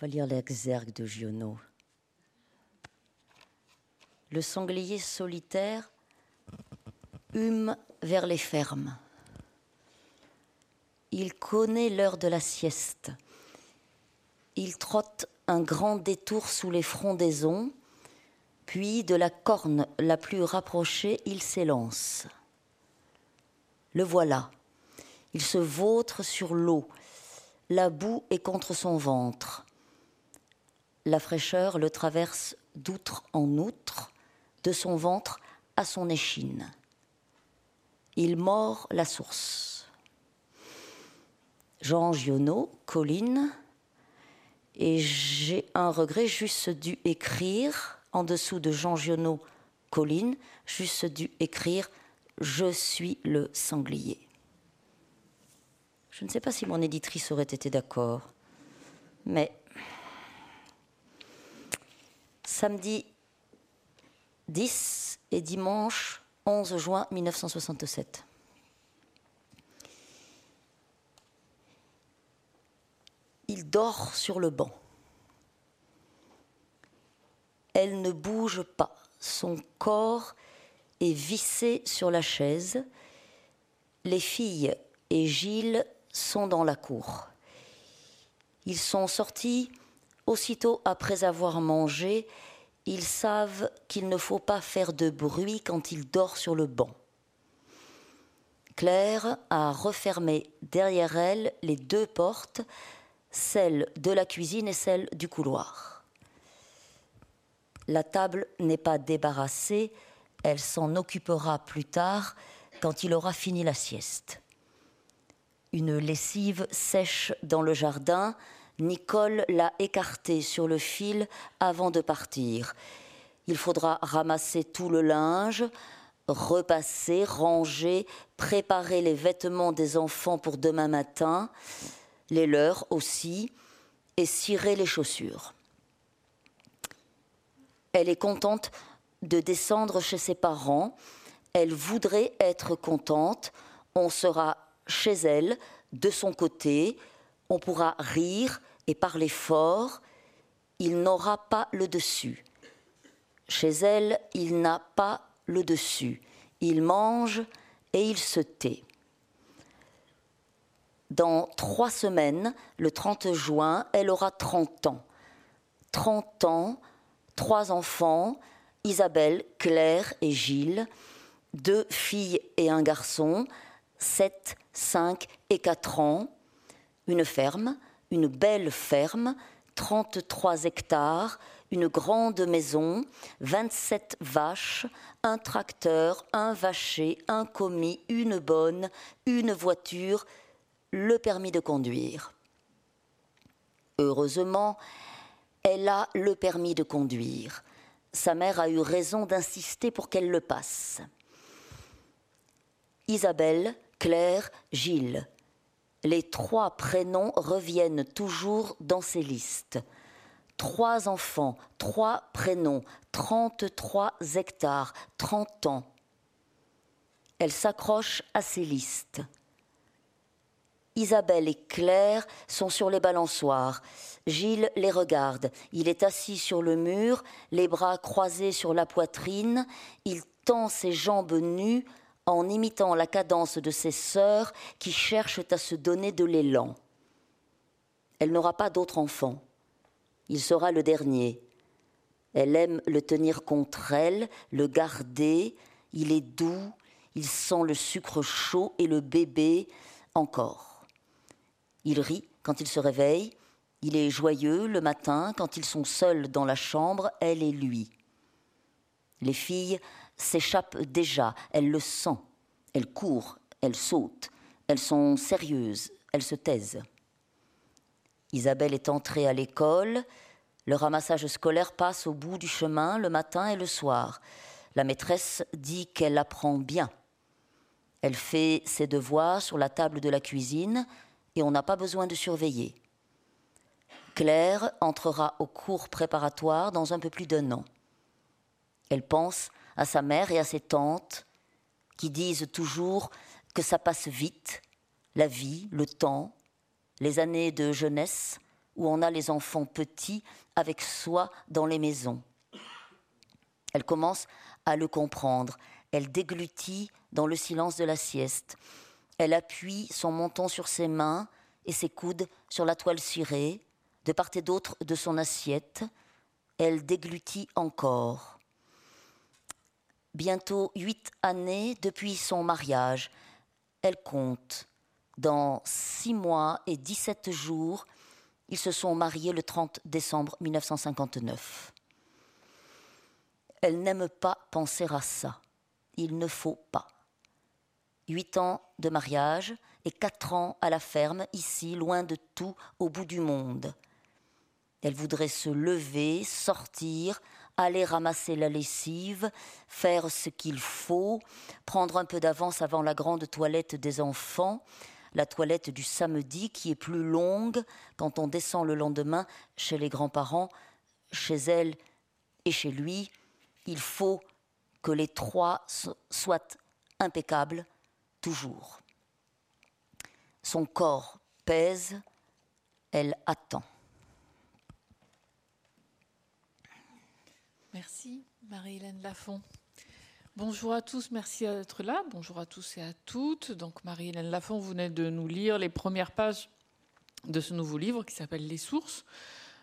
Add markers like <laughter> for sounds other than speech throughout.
va lire l'exergue de Giono. Le sanglier solitaire hume vers les fermes. Il connaît l'heure de la sieste. Il trotte un grand détour sous les frondaisons, puis de la corne la plus rapprochée, il s'élance. Le voilà. Il se vautre sur l'eau. La boue est contre son ventre. La fraîcheur le traverse d'outre en outre, de son ventre à son échine. Il mord la source. Jean Giono, Colline, et j'ai un regret, juste dû écrire, en dessous de Jean Giono, Colline, juste dû écrire Je suis le sanglier. Je ne sais pas si mon éditrice aurait été d'accord, mais samedi 10 et dimanche 11 juin 1967. Il dort sur le banc. Elle ne bouge pas. Son corps est vissé sur la chaise. Les filles et Gilles sont dans la cour. Ils sont sortis aussitôt après avoir mangé. Ils savent qu'il ne faut pas faire de bruit quand il dort sur le banc. Claire a refermé derrière elle les deux portes celle de la cuisine et celle du couloir. La table n'est pas débarrassée, elle s'en occupera plus tard quand il aura fini la sieste. Une lessive sèche dans le jardin, Nicole l'a écartée sur le fil avant de partir. Il faudra ramasser tout le linge, repasser, ranger, préparer les vêtements des enfants pour demain matin les leurs aussi, et cirer les chaussures. Elle est contente de descendre chez ses parents, elle voudrait être contente, on sera chez elle, de son côté, on pourra rire et parler fort, il n'aura pas le dessus. Chez elle, il n'a pas le dessus. Il mange et il se tait. Dans trois semaines, le 30 juin, elle aura 30 ans. 30 ans, trois enfants, Isabelle, Claire et Gilles, deux filles et un garçon, 7, 5 et 4 ans, une ferme, une belle ferme, 33 hectares, une grande maison, 27 vaches, un tracteur, un vacher, un commis, une bonne, une voiture, le permis de conduire. Heureusement, elle a le permis de conduire. Sa mère a eu raison d'insister pour qu'elle le passe. Isabelle, Claire, Gilles. Les trois prénoms reviennent toujours dans ces listes. Trois enfants, trois prénoms, 33 hectares, 30 ans. Elle s'accroche à ces listes. Isabelle et Claire sont sur les balançoires. Gilles les regarde. Il est assis sur le mur, les bras croisés sur la poitrine. Il tend ses jambes nues en imitant la cadence de ses sœurs qui cherchent à se donner de l'élan. Elle n'aura pas d'autre enfant. Il sera le dernier. Elle aime le tenir contre elle, le garder. Il est doux, il sent le sucre chaud et le bébé encore. Il rit quand il se réveille, il est joyeux le matin quand ils sont seuls dans la chambre, elle et lui. Les filles s'échappent déjà, elles le sentent, elles courent, elles sautent, elles sont sérieuses, elles se taisent. Isabelle est entrée à l'école, le ramassage scolaire passe au bout du chemin le matin et le soir. La maîtresse dit qu'elle apprend bien. Elle fait ses devoirs sur la table de la cuisine, et on n'a pas besoin de surveiller. Claire entrera au cours préparatoire dans un peu plus d'un an. Elle pense à sa mère et à ses tantes qui disent toujours que ça passe vite, la vie, le temps, les années de jeunesse, où on a les enfants petits avec soi dans les maisons. Elle commence à le comprendre. Elle déglutit dans le silence de la sieste. Elle appuie son menton sur ses mains et ses coudes sur la toile cirée, de part et d'autre de son assiette. Elle déglutit encore. Bientôt huit années depuis son mariage. Elle compte. Dans six mois et dix-sept jours, ils se sont mariés le 30 décembre 1959. Elle n'aime pas penser à ça. Il ne faut pas. Huit ans de mariage et quatre ans à la ferme, ici, loin de tout, au bout du monde. Elle voudrait se lever, sortir, aller ramasser la lessive, faire ce qu'il faut, prendre un peu d'avance avant la grande toilette des enfants, la toilette du samedi qui est plus longue quand on descend le lendemain chez les grands-parents, chez elle et chez lui. Il faut que les trois soient impeccables toujours. Son corps pèse, elle attend. Merci, Marie-Hélène Lafont. Bonjour à tous, merci d'être là. Bonjour à tous et à toutes. Donc, Marie-Hélène Lafont, vous venez de nous lire les premières pages de ce nouveau livre qui s'appelle Les sources.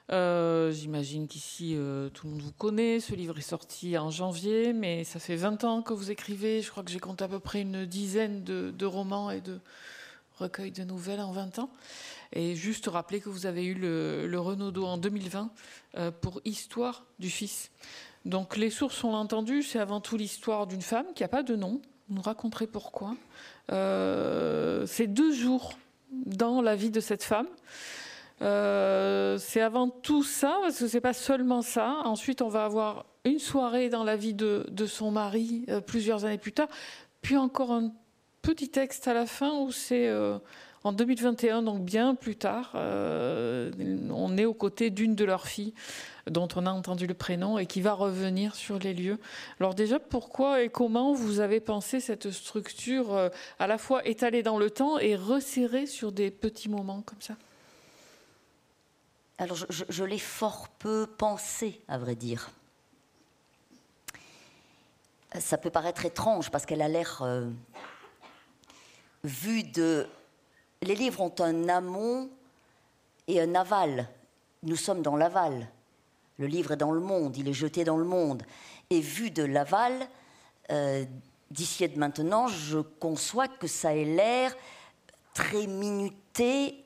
Euh, j'imagine qu'ici, euh, tout le monde vous connaît. Ce livre est sorti en janvier, mais ça fait 20 ans que vous écrivez. Je crois que j'ai compté à peu près une dizaine de, romans et de recueils de nouvelles en 20 ans. Et juste rappeler que vous avez eu le, Renaudot en 2020 euh, pour Histoire du Fils. Donc les sources, on l'a entendu, c'est avant tout l'histoire d'une femme qui n'a pas de nom. Vous nous raconterez pourquoi. c'est deux jours dans la vie de cette femme. Euh, c'est avant tout ça, parce que c'est pas seulement ça. Ensuite, on va avoir une soirée dans la vie de, son mari euh, plusieurs années plus tard, puis encore un petit texte à la fin où c'est euh, en 2021, donc bien plus tard, on est aux côtés d'une de leurs filles dont on a entendu le prénom et qui va revenir sur les lieux. Alors déjà, pourquoi et comment vous avez pensé cette structure à la fois étalée dans le temps et resserrée sur des petits moments comme ça? Alors je, l'ai fort peu pensé, à vrai dire. Ça peut paraître étrange parce qu'elle a l'air euh, vue de... Les livres ont un amont et un aval. Nous sommes dans l'aval. Le livre est dans le monde, il est jeté dans le monde. Et vu de l'aval, euh, d'ici et de maintenant, je conçois que ça ait l'air très minuté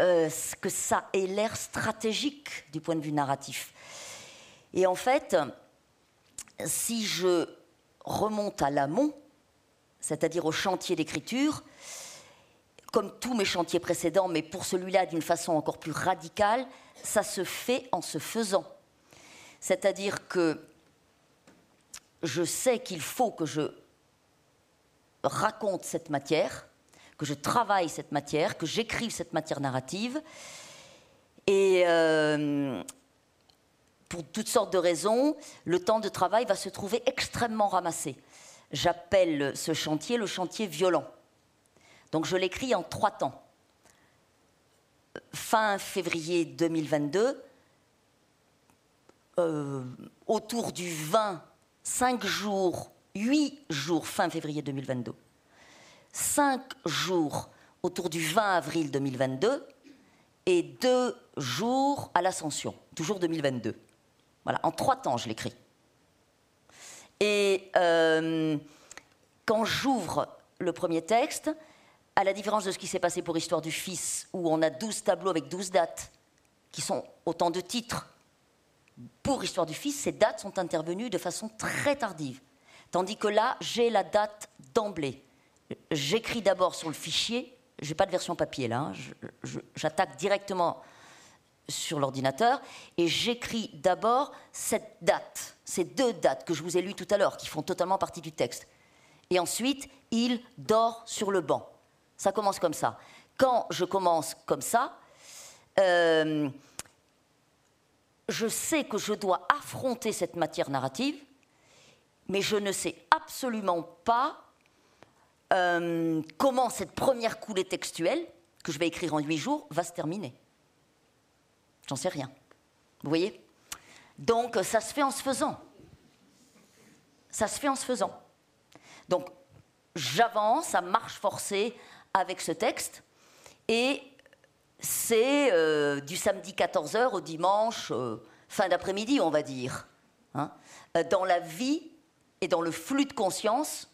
euh, que ça ait l'air stratégique du point de vue narratif. Et en fait, si je remonte à l'amont, c'est-à-dire au chantier d'écriture, comme tous mes chantiers précédents, mais pour celui-là d'une façon encore plus radicale, ça se fait en se faisant. C'est-à-dire que je sais qu'il faut que je raconte cette matière, que je travaille cette matière, que j'écrive cette matière narrative. Et euh, pour toutes sortes de raisons, le temps de travail va se trouver extrêmement ramassé. J'appelle ce chantier le chantier violent. Donc je l'écris en trois temps. Fin février 2022, euh, autour du 20, 5 jours, 8 jours fin février 2022 cinq jours autour du 20 avril 2022 et deux jours à l'Ascension, toujours 2022. Voilà, en trois temps, je l'écris. Et euh, quand j'ouvre le premier texte, à la différence de ce qui s'est passé pour Histoire du Fils, où on a 12 tableaux avec 12 dates, qui sont autant de titres, pour Histoire du Fils, ces dates sont intervenues de façon très tardive. Tandis que là, j'ai la date d'emblée j'écris d'abord sur le fichier, je n'ai pas de version papier là, hein. j'attaque directement sur l'ordinateur et j'écris d'abord cette date, ces deux dates que je vous ai lues tout à l'heure, qui font totalement partie du texte. Et ensuite, il dort sur le banc. Ça commence comme ça. Quand je commence comme ça, euh, je sais que je dois affronter cette matière narrative, mais je ne sais absolument pas euh, comment cette première coulée textuelle, que je vais écrire en huit jours, va se terminer. J'en sais rien. Vous voyez? Donc ça se fait en se faisant. Ça se fait en se faisant. Donc j'avance à marche forcée avec ce texte et c'est euh, du samedi 14h au dimanche euh, fin d'après-midi, on va dire. Hein, euh, dans la vie et dans le flux de conscience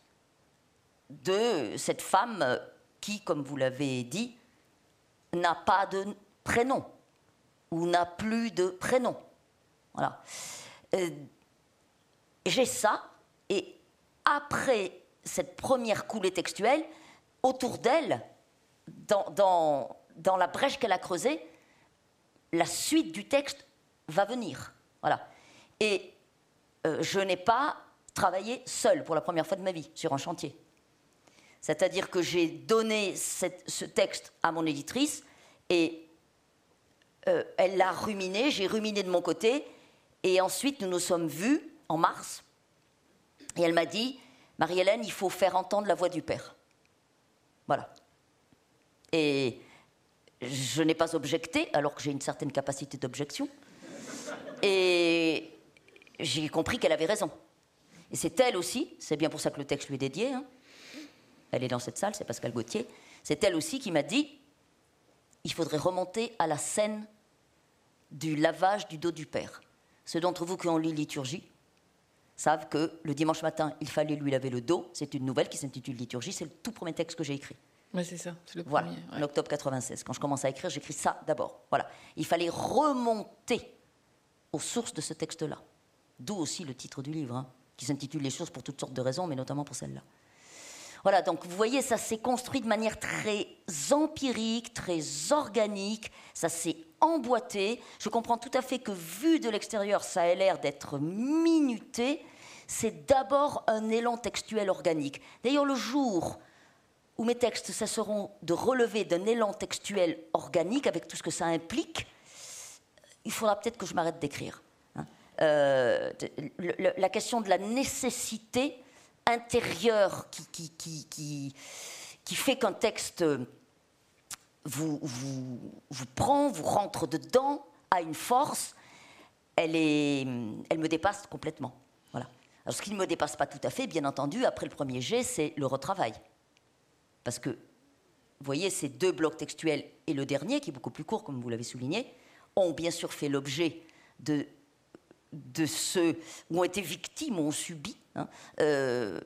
de cette femme qui, comme vous l'avez dit, n'a pas de prénom ou n'a plus de prénom. Voilà. J'ai ça, et après cette première coulée textuelle, autour d'elle, dans, la brèche qu'elle a creusée, la suite du texte va venir. Voilà. Et euh, je n'ai pas travaillé seule pour la première fois de ma vie sur un chantier. C'est-à-dire que j'ai donné ce texte à mon éditrice et euh, elle l'a ruminé, j'ai ruminé de mon côté, et ensuite nous nous sommes vus en mars, et elle m'a dit, Marie-Hélène, il faut faire entendre la voix du Père. Voilà. Et je n'ai pas objecté, alors que j'ai une certaine capacité d'objection. Et j'ai compris qu'elle avait raison. Et c'est elle aussi, c'est bien pour ça que le texte lui est dédié, hein. elle est dans cette salle, c'est Pascal Gauthier, c'est elle aussi qui m'a dit, il faudrait remonter à la scène du lavage du dos du Père. Ceux d'entre vous qui ont lu liturgie savent que le dimanche matin, il fallait lui laver le dos. C'est une nouvelle qui s'intitule Liturgie, c'est le tout premier texte que j'ai écrit. Oui, c'est ça, c'est le voilà, en octobre 96. Quand je commence à écrire, j'écris ça d'abord. Voilà. Il fallait remonter aux sources de ce texte-là. D'où aussi le titre du livre, hein, qui s'intitule Les sources pour toutes sortes de raisons, mais notamment pour celle-là. Voilà, donc vous voyez, ça s'est construit de manière très empirique, très organique, ça s'est emboîté. Je comprends tout à fait que vu de l'extérieur, ça a l'air d'être minuté. C'est d'abord un élan textuel organique. D'ailleurs, le jour où mes textes cesseront de relever d'un élan textuel organique, avec tout ce que ça implique, il faudra peut-être que je m'arrête d'écrire. Hein. Euh, la question de la nécessité intérieure qui, qui, qui, qui fait qu'un texte vous, vous, vous, prend, vous rentre dedans, a une force, elle, est, elle me dépasse complètement. Alors, ce qui ne me dépasse pas tout à fait, bien entendu, après le premier jet, c'est le retravail. Parce que, vous voyez, ces deux blocs textuels et le dernier, qui est beaucoup plus court, comme vous l'avez souligné, ont bien sûr fait l'objet de, de ceux ont été victimes, ont subi hein, euh,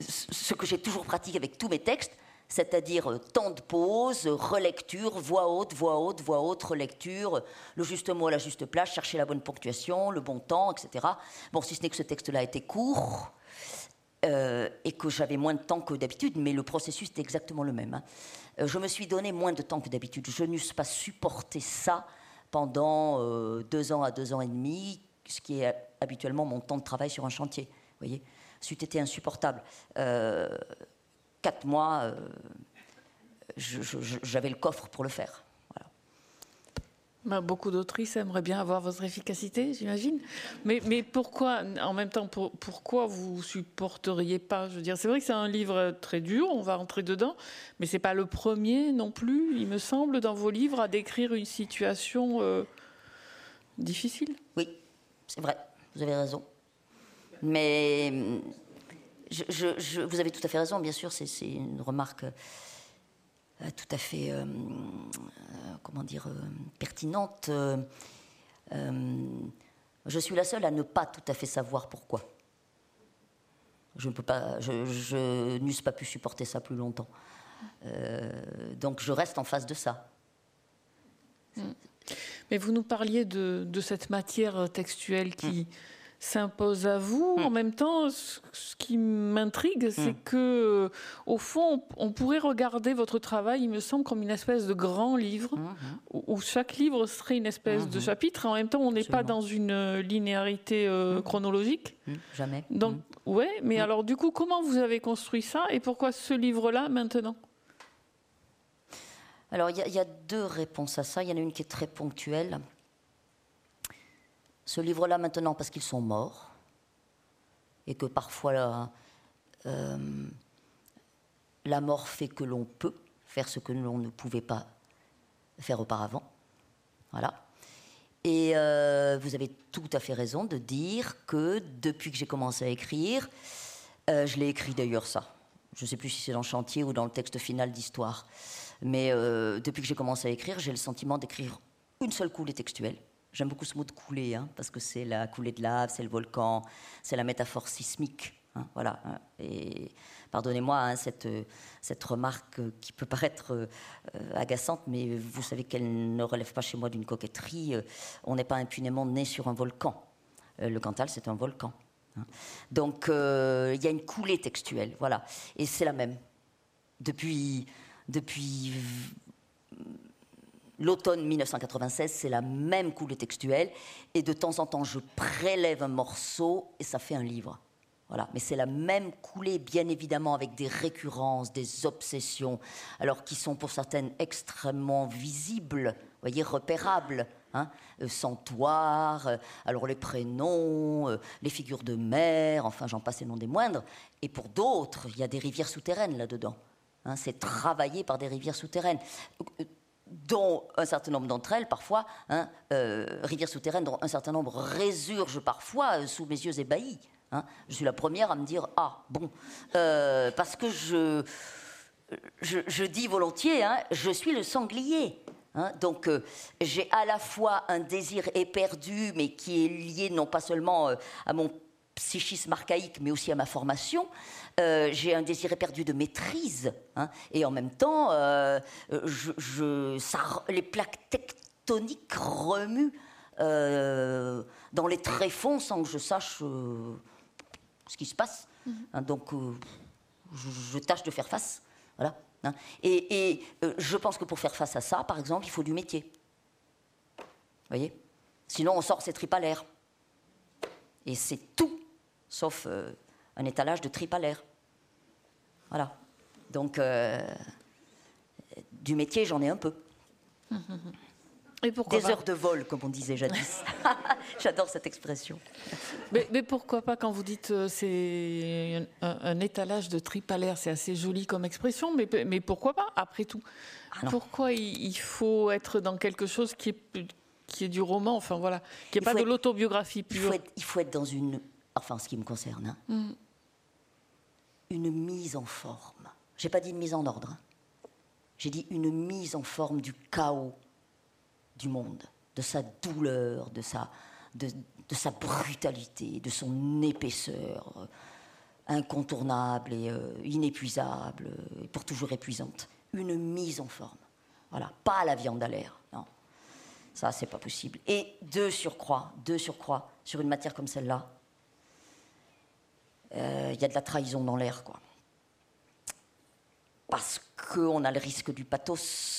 ce que j'ai toujours pratiqué avec tous mes textes, c'est-à-dire euh, temps de pause, relecture, voix haute, voix haute, voix haute, relecture, le juste mot à la juste place, chercher la bonne ponctuation, le bon temps, etc. Bon, si ce n'est que ce texte-là été court, euh, et que j'avais moins de temps que d'habitude, mais le processus est exactement le même. Hein. Euh, je me suis donné moins de temps que d'habitude. Je n'eusse pas supporté ça pendant euh, deux ans à deux ans et demi, ce qui est habituellement mon temps de travail sur un chantier. Vous voyez, c'eût été insupportable. Quatre mois, j'avais le coffre pour le faire. Bah, beaucoup d'autrices aimeraient bien avoir votre efficacité, j'imagine. Mais, mais pourquoi, en même temps, pourquoi vous supporteriez pas? Je veux dire, c'est vrai que c'est un livre très dur, on va rentrer dedans, mais c'est pas le premier non plus, il me semble, dans vos livres, à décrire une situation euh, difficile. Oui, c'est vrai, vous avez raison. Mais je, vous avez tout à fait raison, bien sûr, c'est une remarque euh, tout à fait, euh, euh, comment dire, pertinente. je suis la seule à ne pas tout à fait savoir pourquoi. Je ne peux pas, je, n'eusse pas pu supporter ça plus longtemps. donc je reste en face de ça. Hmm. Mais vous nous parliez de, cette matière textuelle qui, hmm s'impose à vous. En hmm. même temps, ce, qui m'intrigue, c'est hmm. que, au fond, on pourrait regarder votre travail, il me semble, comme une espèce de grand livre, hmm, où, chaque livre serait une espèce de chapitre. En même temps, on n'est pas dans une euh, linéarité euh, chronologique. Jamais. Donc, ouais, mais alors, du coup, comment vous avez construit ça et pourquoi ce livre-là maintenant? Alors, il y, y, a deux réponses à ça. Il y en a une qui est très ponctuelle ce livre-là maintenant parce qu'ils sont morts et que parfois la, euh, la mort fait que l'on peut faire ce que l'on ne pouvait pas faire auparavant. Voilà. Et euh, vous avez tout à fait raison de dire que depuis que j'ai commencé à écrire, euh, je l'ai écrit d'ailleurs ça. Je ne sais plus si c'est dans le chantier ou dans le texte final d'histoire. Mais euh, depuis que j'ai commencé à écrire, j'ai le sentiment d'écrire une seule coulée textuelle. J'aime beaucoup ce mot de coulée, hein, parce que c'est la coulée de lave, c'est le volcan, c'est la métaphore sismique. Hein, voilà. Hein. Et pardonnez-moi cette, cette remarque qui peut paraître euh, agaçante, mais vous savez qu'elle ne relève pas chez moi d'une coquetterie. Euh, on n'est pas impunément né sur un volcan. Euh, le Cantal, c'est un volcan. Donc, il y a une coulée textuelle, voilà. Et c'est la même. Depuis, depuis l'automne 1996, c'est la même coulée textuelle. Et de temps en temps, je prélève un morceau et ça fait un livre. Voilà, mais c'est la même coulée, bien évidemment, avec des récurrences, des obsessions, alors qui sont pour certaines extrêmement visibles, voyez, repérables. Hein, euh, euh, alors les prénoms, euh, les figures de mer, enfin j'en passe et non des moindres. Et pour d'autres, il y a des rivières souterraines là-dedans. Hein, c'est travaillé par des rivières souterraines dont un certain nombre d'entre elles, parfois, hein, rivières souterraines dont un certain nombre résurgent parfois sous mes yeux ébahis. Hein. Je suis la première à me dire ah bon euh, parce que je, je, dis volontiers hein, je suis le sanglier. Hein. donc euh, j'ai à la fois un désir éperdu mais qui est lié non pas seulement euh, à mon psychisme archaïque mais aussi à ma formation. J'ai un désir éperdu de maîtrise et en même temps je, ça, les plaques tectoniques remuent dans les tréfonds sans que je sache ce qui se passe. Hein, donc, euh, je, tâche de faire face. Voilà. Hein. Et, euh, je pense que pour faire face à ça, par exemple, il faut du métier. Vous voyez? Sinon, on sort ses tripes à l'air. Et c'est tout, sauf euh, un étalage de l'air. Voilà. Donc, du métier, j'en ai un peu. Des heures de vol, comme on disait jadis. <laughs> J'adore cette expression. Mais, pourquoi pas, quand vous dites euh, c'est un, étalage de tripalaire, c'est assez joli comme expression, mais, mais pourquoi pas, après tout? Ah Pourquoi il, faut être dans quelque chose qui est, qui est du roman, enfin voilà, qui n'est pas de l'autobiographie pure? il faut, être, dans une. Enfin, ce qui me concerne, hein, mm. Une mise en forme. J'ai pas dit une mise en ordre. Hein. J'ai dit une mise en forme du chaos du monde, de sa douleur, de sa, de, sa brutalité, de son épaisseur euh, incontournable et euh, inépuisable, euh, et pour toujours épuisante. Une mise en forme. Voilà, pas la viande à l'air, non. Ça, c'est pas possible. Et deux surcroît, deux surcroît, sur une matière comme celle-là, il y a de la trahison dans l'air, quoi. Parce qu'on a le risque du pathos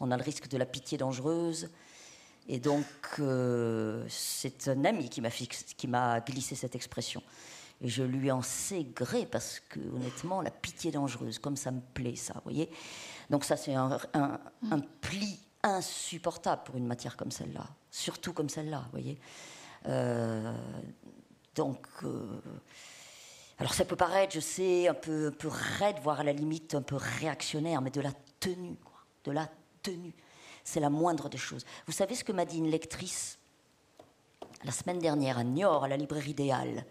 on a le risque de la pitié dangereuse. Et donc, euh, c'est un ami qui m'a, glissé cette expression. Et je lui en sais gré parce que, honnêtement, la pitié dangereuse, comme ça me plaît, ça, vous voyez. Donc, ça, c'est un, pli insupportable pour une matière comme celle-là, surtout comme celle-là, vous voyez. Euh, donc, euh, alors ça peut paraître, je sais, un peu, un peu raide, voire à la limite un peu réactionnaire, mais de la tenue, de la c'est la moindre des choses. Vous savez ce que m'a dit une lectrice la semaine dernière à Niort, à la librairie des Halles?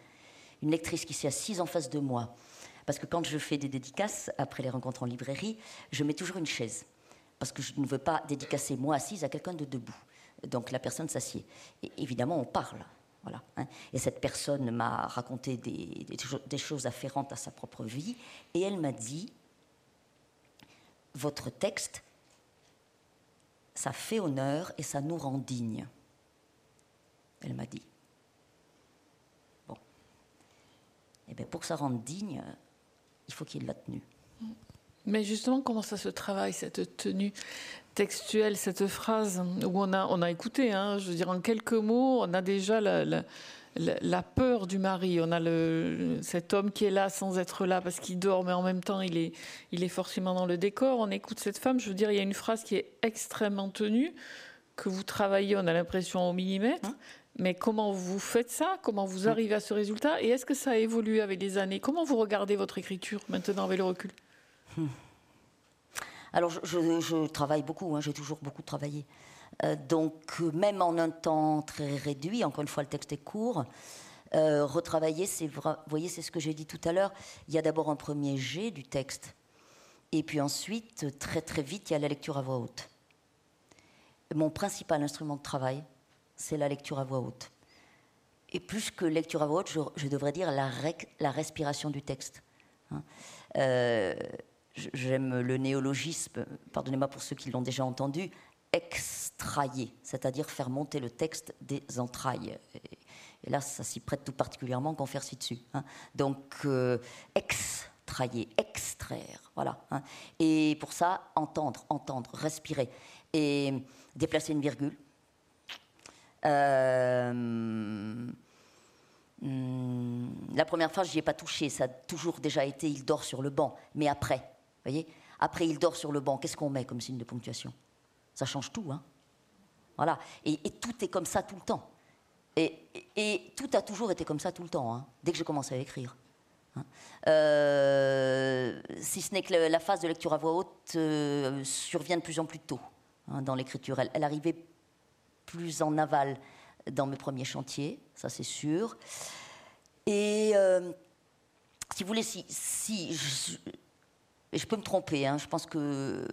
Une lectrice qui s'est assise en face de moi. Parce que quand je fais des dédicaces, après les rencontres en librairie, je mets toujours une chaise. Parce que je ne veux pas dédicacer moi assise à quelqu'un de debout. Donc la personne s'assied. Et évidemment, on parle. Hein. Et cette personne m'a raconté des, choses afférentes à sa propre vie. Et elle m'a dit Votre texte ça fait honneur et ça nous rend dignes. Elle m'a dit. Bon. Et eh bien pour que ça rende digne, il faut qu'il ait de la tenue. Mais justement, comment ça se travaille, cette tenue? Textuelle, cette phrase où on a, on a écouté, hein, je veux dire, en quelques mots, on a déjà la la peur du mari. On a le, cet homme qui est là sans être là parce qu'il dort, mais en même temps, il est, il est forcément dans le décor. On écoute cette femme. Je veux dire, il y a une phrase qui est extrêmement tenue, que vous travaillez, on a l'impression, au millimètre. Hein? Mais comment vous faites ça? Comment vous arrivez à ce résultat? Et est-ce que ça a évolué avec les années? Comment vous regardez votre écriture maintenant avec le recul? Hmm. Alors, je, travaille beaucoup, hein, j'ai toujours beaucoup travaillé. donc, même en un temps très réduit, encore une fois, le texte est court, retravailler, c'est, vous voyez, c'est ce que j'ai dit tout à l'heure. Il y a d'abord un premier jet du texte, et puis ensuite, très très vite, il y a la lecture à voix haute. Mon principal instrument de travail, c'est la lecture à voix haute. Et plus que lecture à voix haute, je, devrais dire la, respiration du texte. Hein. Euh, j'aime le néologisme, pardonnez-moi pour ceux qui l'ont déjà entendu, extrailler, c'est-à-dire faire monter le texte des entrailles. Et, là, ça s'y prête tout particulièrement qu'on ci dessus. Hein. Donc, euh, extrailler, extraire, voilà. Hein. Et pour ça, entendre, entendre, respirer. Et déplacer une virgule. Euh, hmm, la première phrase, je n'y ai pas touché, ça a toujours déjà été il dort sur le banc. Mais après, Après, il dort sur le banc, qu'est-ce qu'on met comme signe de ponctuation? Ça change tout, hein Voilà. Et, tout est comme ça tout le temps. Et, tout a toujours été comme ça tout le temps, hein, dès que j'ai commencé à écrire. Hein. Euh, si ce n'est que la phase de lecture à voix haute euh, survient de plus en plus tôt hein, dans l'écriture. Elle, arrivait plus en aval dans mes premiers chantiers, ça c'est sûr. Et euh, si vous voulez, si, si je, peux me tromper, hein, je pense que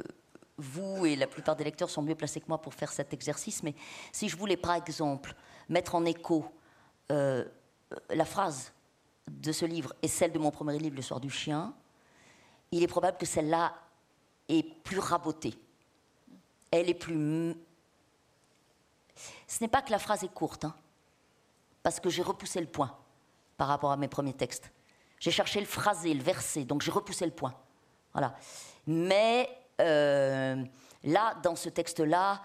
vous et la plupart des lecteurs sont mieux placés que moi pour faire cet exercice, mais si je voulais par exemple mettre en écho euh, la phrase de ce livre et celle de mon premier livre, Le soir du chien, il est probable que celle-là est plus rabotée. Elle est plus ce n'est pas que la phrase est courte, hein, parce que j'ai repoussé le point par rapport à mes premiers textes. J'ai cherché le phrasé, le verset, donc j'ai repoussé le point. Voilà. Mais euh, là, dans ce texte-là,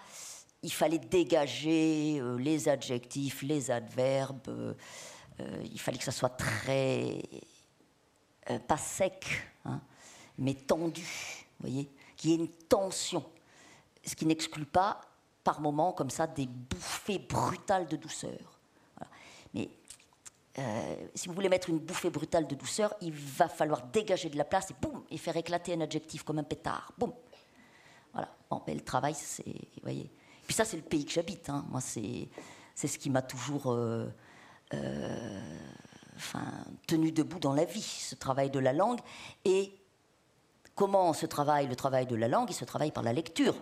il fallait dégager euh, les adjectifs, les adverbes. Euh, il fallait que ça soit très pas sec, hein, mais tendu, voyez, qu'il y ait une tension, ce qui n'exclut pas par moments comme ça des bouffées brutales de douceur. Mais euh, si vous voulez mettre une bouffée brutale de douceur, il va falloir dégager de la place et boum, et faire éclater un adjectif comme un pétard. Boum. Voilà. Bon, mais le travail, c'est, vous voyez. Puis ça, c'est le pays que j'habite. Hein. Moi, c'est, c'est ce qui m'a toujours, euh, euh, enfin, tenu debout dans la vie, ce travail de la langue. Et comment se travaille le travail de la langue? Il se travaille par la lecture.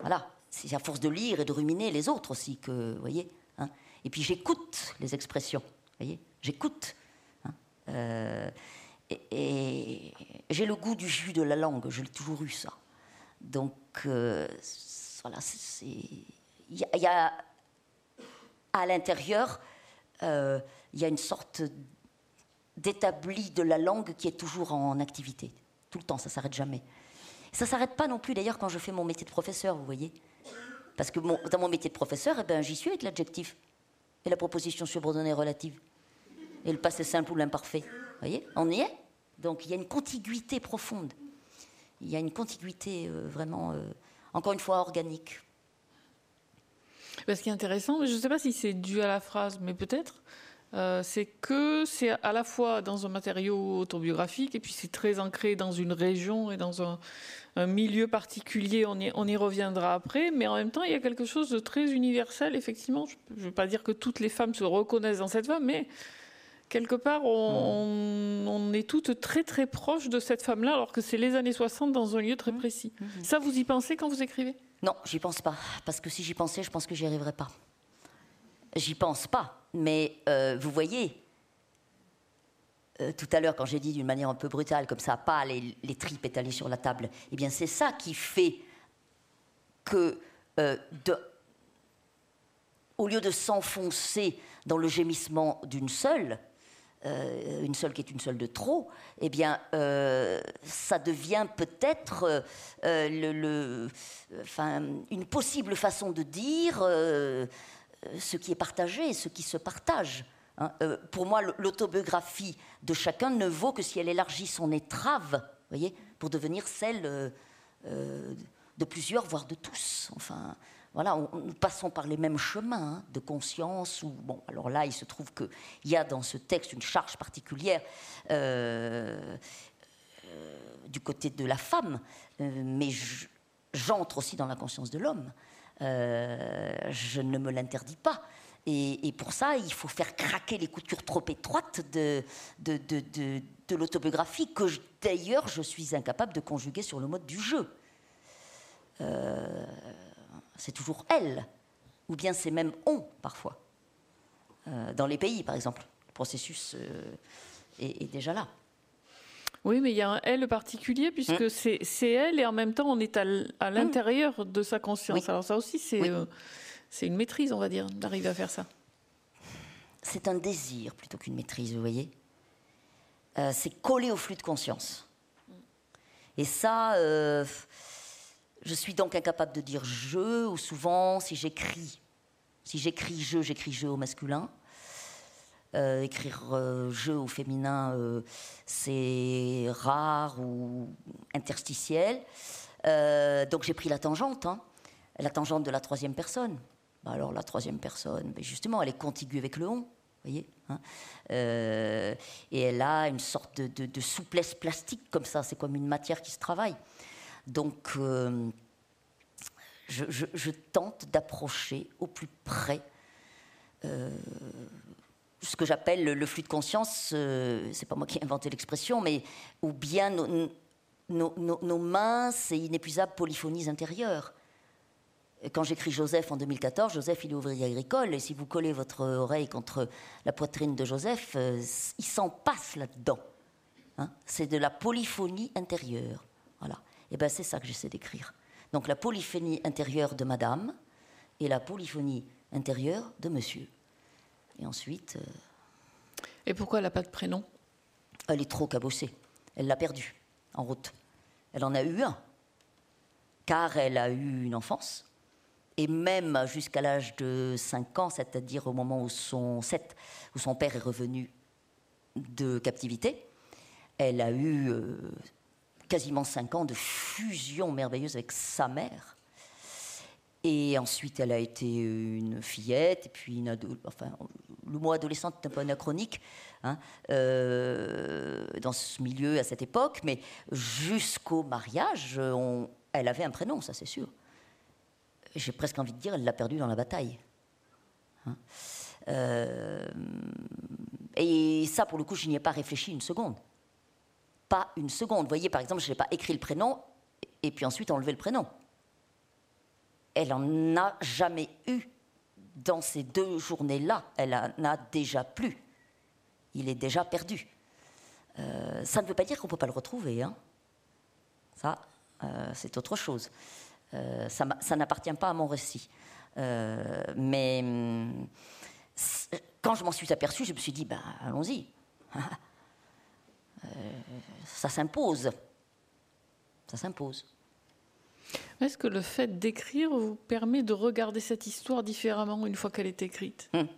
Voilà, c'est à force de lire et de ruminer les autres aussi que, vous voyez. Et puis j'écoute les expressions, voyez, j'écoute. Hein. Euh, et, j'ai le goût du jus de la langue, j'ai toujours eu ça. Donc, euh, voilà, il y, a à l'intérieur, euh, il y a une sorte d'établi de la langue qui est toujours en activité. Tout le temps, ça s'arrête jamais. Ça ne s'arrête pas non plus d'ailleurs quand je fais mon métier de professeur, vous voyez. Parce que dans mon métier de professeur, eh ben, j'y suis avec l'adjectif et la proposition subordonnée relative et le passé simple ou l'imparfait. Vous voyez On y est Donc il y a une contiguïté profonde. Il y a une contiguïté euh, vraiment, euh, encore une fois, organique. Ce qui est intéressant, je ne sais pas si c'est dû à la phrase, mais peut-être, euh, c'est que c'est à la fois dans un matériau autobiographique et puis c'est très ancré dans une région et dans un, milieu particulier. On y, on y, reviendra après, mais en même temps, il y a quelque chose de très universel. Effectivement, je ne veux pas dire que toutes les femmes se reconnaissent dans cette femme, mais quelque part, on, on, est toutes très très proches de cette femme-là, alors que c'est les années 60 dans un lieu très précis. Ça, vous y pensez quand vous écrivez? Non, j'y pense pas, parce que si j'y pensais, je pense que j'y arriverais pas. J'y pense pas mais euh, vous voyez, euh, tout à l'heure, quand j'ai dit d'une manière un peu brutale, comme ça, pas les, tripes étalées sur la table, eh bien, c'est ça qui fait que, euh, au lieu de s'enfoncer dans le gémissement d'une seule, une seule qui est une seule de trop, eh bien, ça devient peut-être une possible façon de dire ce qui est partagé et ce qui se partage. Hein. Euh, pour moi, l'autobiographie de chacun ne vaut que si elle élargit son étrave, voyez, pour devenir celle euh, de plusieurs, voire de tous. Enfin, voilà, nous passons par les mêmes chemins hein, de conscience. Bon, alors là, il se trouve qu'il y a dans ce texte une charge particulière du côté de la femme, mais j'entre aussi dans la conscience de l'homme. Euh, je ne me l'interdis pas. Et, pour ça, il faut faire craquer les coutures trop étroites de, l'autobiographie, que d'ailleurs je suis incapable de conjuguer sur le mode du jeu. Euh, c'est toujours elle, ou bien c'est même on parfois. Euh, dans les pays, par exemple, le processus est, déjà là. Oui, mais il y a un elle particulier, puisque hum. c'est elle, et en même temps, on est à hum. l'intérieur de sa conscience. Alors ça aussi, c'est c'est une maîtrise, on va dire, d'arriver à faire ça. C'est un désir plutôt qu'une maîtrise, vous voyez. Euh, c'est coller au flux de conscience. Et ça, euh, je suis donc incapable de dire je, ou souvent, si j'écris, si j'écris je, j'écris je au masculin. Euh, écrire je au féminin, c'est rare ou interstitiel. donc j'ai pris la tangente, hein, la tangente de la troisième personne. Bah, alors la troisième personne, justement, elle est contiguë avec le on. Voyez hein. euh, et elle a une sorte de, souplesse plastique comme ça, c'est comme une matière qui se travaille. Donc, euh, je, tente d'approcher au plus près euh, ce que j'appelle le, flux de conscience. c'est pas moi qui ai inventé l'expression, mais ou bien nos, nos minces et inépuisables polyphonies intérieures quand j'écris Joseph en 2014, Joseph, il est ouvrier agricole, et si vous collez votre oreille contre la poitrine de Joseph, euh, il s'en passe là-dedans. Hein. c'est de la polyphonie intérieure. Voilà. Et ben c'est ça que j'essaie d'écrire. Donc la polyphonie intérieure de Madame et la polyphonie intérieure de Monsieur. Et ensuite. Euh, et pourquoi elle n'a pas de prénom? Elle est trop cabossée. Elle l'a perdu en route. Elle en a eu un, car elle a eu une enfance et même jusqu'à l'âge de 5 ans, c'est-à-dire au moment où son, 7, où son père est revenu de captivité, elle a eu euh, quasiment 5 ans de fusion merveilleuse avec sa mère. Et ensuite, elle a été une fillette, et puis une enfin, le mot adolescente est un peu anachronique hein, euh, dans ce milieu à cette époque, mais jusqu'au mariage, elle avait un prénom, ça c'est sûr j'ai presque envie de dire, elle l'a perdu dans la bataille. Hein. Euh, et ça, pour le coup, je n'y ai pas réfléchi une seconde. Pas une seconde. Vous voyez, par exemple, je n'ai pas écrit le prénom et puis ensuite enlevé le prénom. Elle en a jamais eu dans ces deux journées-là. Elle en a déjà plus. Il est déjà perdu. Euh, ça ne veut pas dire qu'on ne peut pas le retrouver. Hein. Ça, euh, c'est autre chose. Euh, ça, n'appartient pas à mon récit. Mais hum, quand je m'en suis aperçue, je me suis dit, ben, allons-y. <laughs> Ça s'impose. Ça s'impose. Est-ce que le fait d'écrire vous permet de regarder cette histoire différemment une fois qu'elle est écrite? Hum.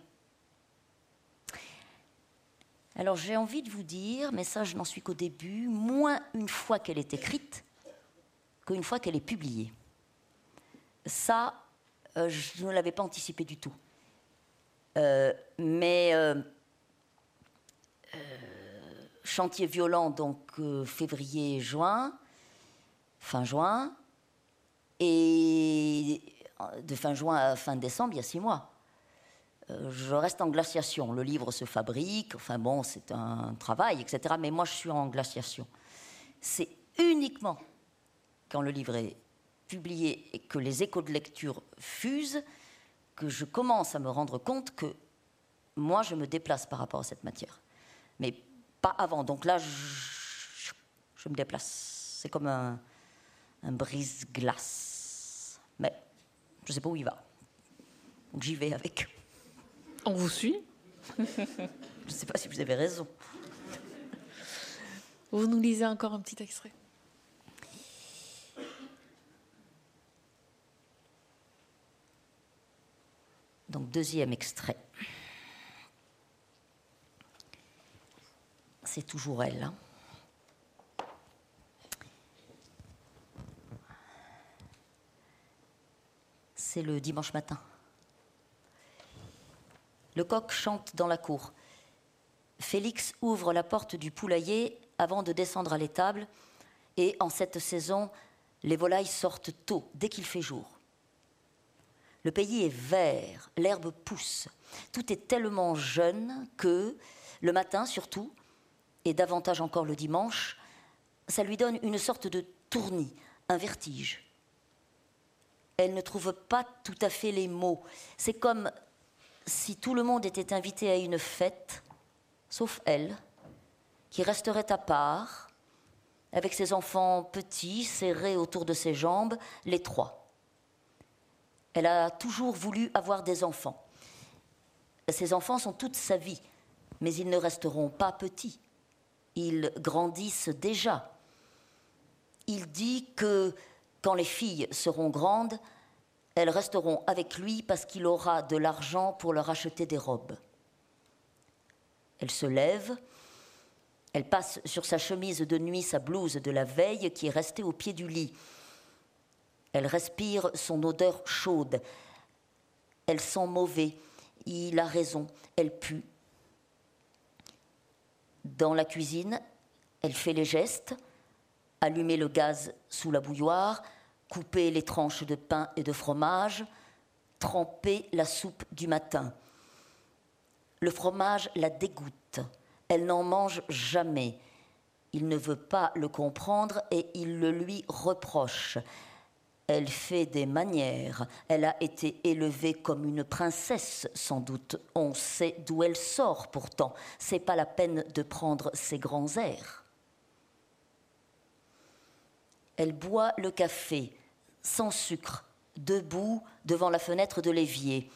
Alors j'ai envie de vous dire, mais ça je n'en suis qu'au début, moins une fois qu'elle est écrite qu'une fois qu'elle est publiée ça, euh, je ne l'avais pas anticipé du tout. Euh, mais euh, chantier violent, donc février-juin, fin juin, et de fin juin à fin décembre, il y a six mois. je reste en glaciation. Le livre se fabrique, enfin bon, c'est un travail, etc. Mais moi, je suis en glaciation. C'est uniquement quand le livre est publié et que les échos de lecture fusent, que je commence à me rendre compte que moi, je me déplace par rapport à cette matière. Mais pas avant. Donc là, je, me déplace. C'est comme un, brise-glace. Mais je ne sais pas où il va. Donc j'y vais avec. On vous suit? <laughs> Je ne sais pas si vous avez raison. Vous nous lisez encore un petit extrait Donc deuxième extrait. C'est toujours elle. Hein. C'est le dimanche matin. Le coq chante dans la cour. Félix ouvre la porte du poulailler avant de descendre à l'étable et en cette saison, Les volailles sortent tôt, dès qu'il fait jour. Le pays est vert, l'herbe pousse. Tout est tellement jeune que, le matin surtout, et davantage encore le dimanche, ça lui donne une sorte de tournis, un vertige. Elle ne trouve pas tout à fait les mots. C'est comme si tout le monde était invité à une fête, sauf elle, qui resterait à part, avec ses enfants petits serrés autour de ses jambes, les trois. Elle a toujours voulu avoir des enfants. Ses enfants sont toute sa vie, mais ils ne resteront pas petits. Ils grandissent déjà. Il dit que quand les filles seront grandes, elles resteront avec lui parce qu'il aura de l'argent pour leur acheter des robes. Elle se lève, elle passe sur sa chemise de nuit sa blouse de la veille qui est restée au pied du lit. Elle respire son odeur chaude. Elle sent mauvais. Il a raison, elle pue. Dans la cuisine, elle fait les gestes, allumer le gaz sous la bouilloire, couper les tranches de pain et de fromage, tremper la soupe du matin. Le fromage la dégoûte. Elle n'en mange jamais. Il ne veut pas le comprendre et il le lui reproche. Elle fait des manières. Elle a été élevée comme une princesse, sans doute. On sait d'où elle sort pourtant. C'est pas la peine de prendre ses grands airs. Elle boit le café, sans sucre, debout devant la fenêtre de l'évier.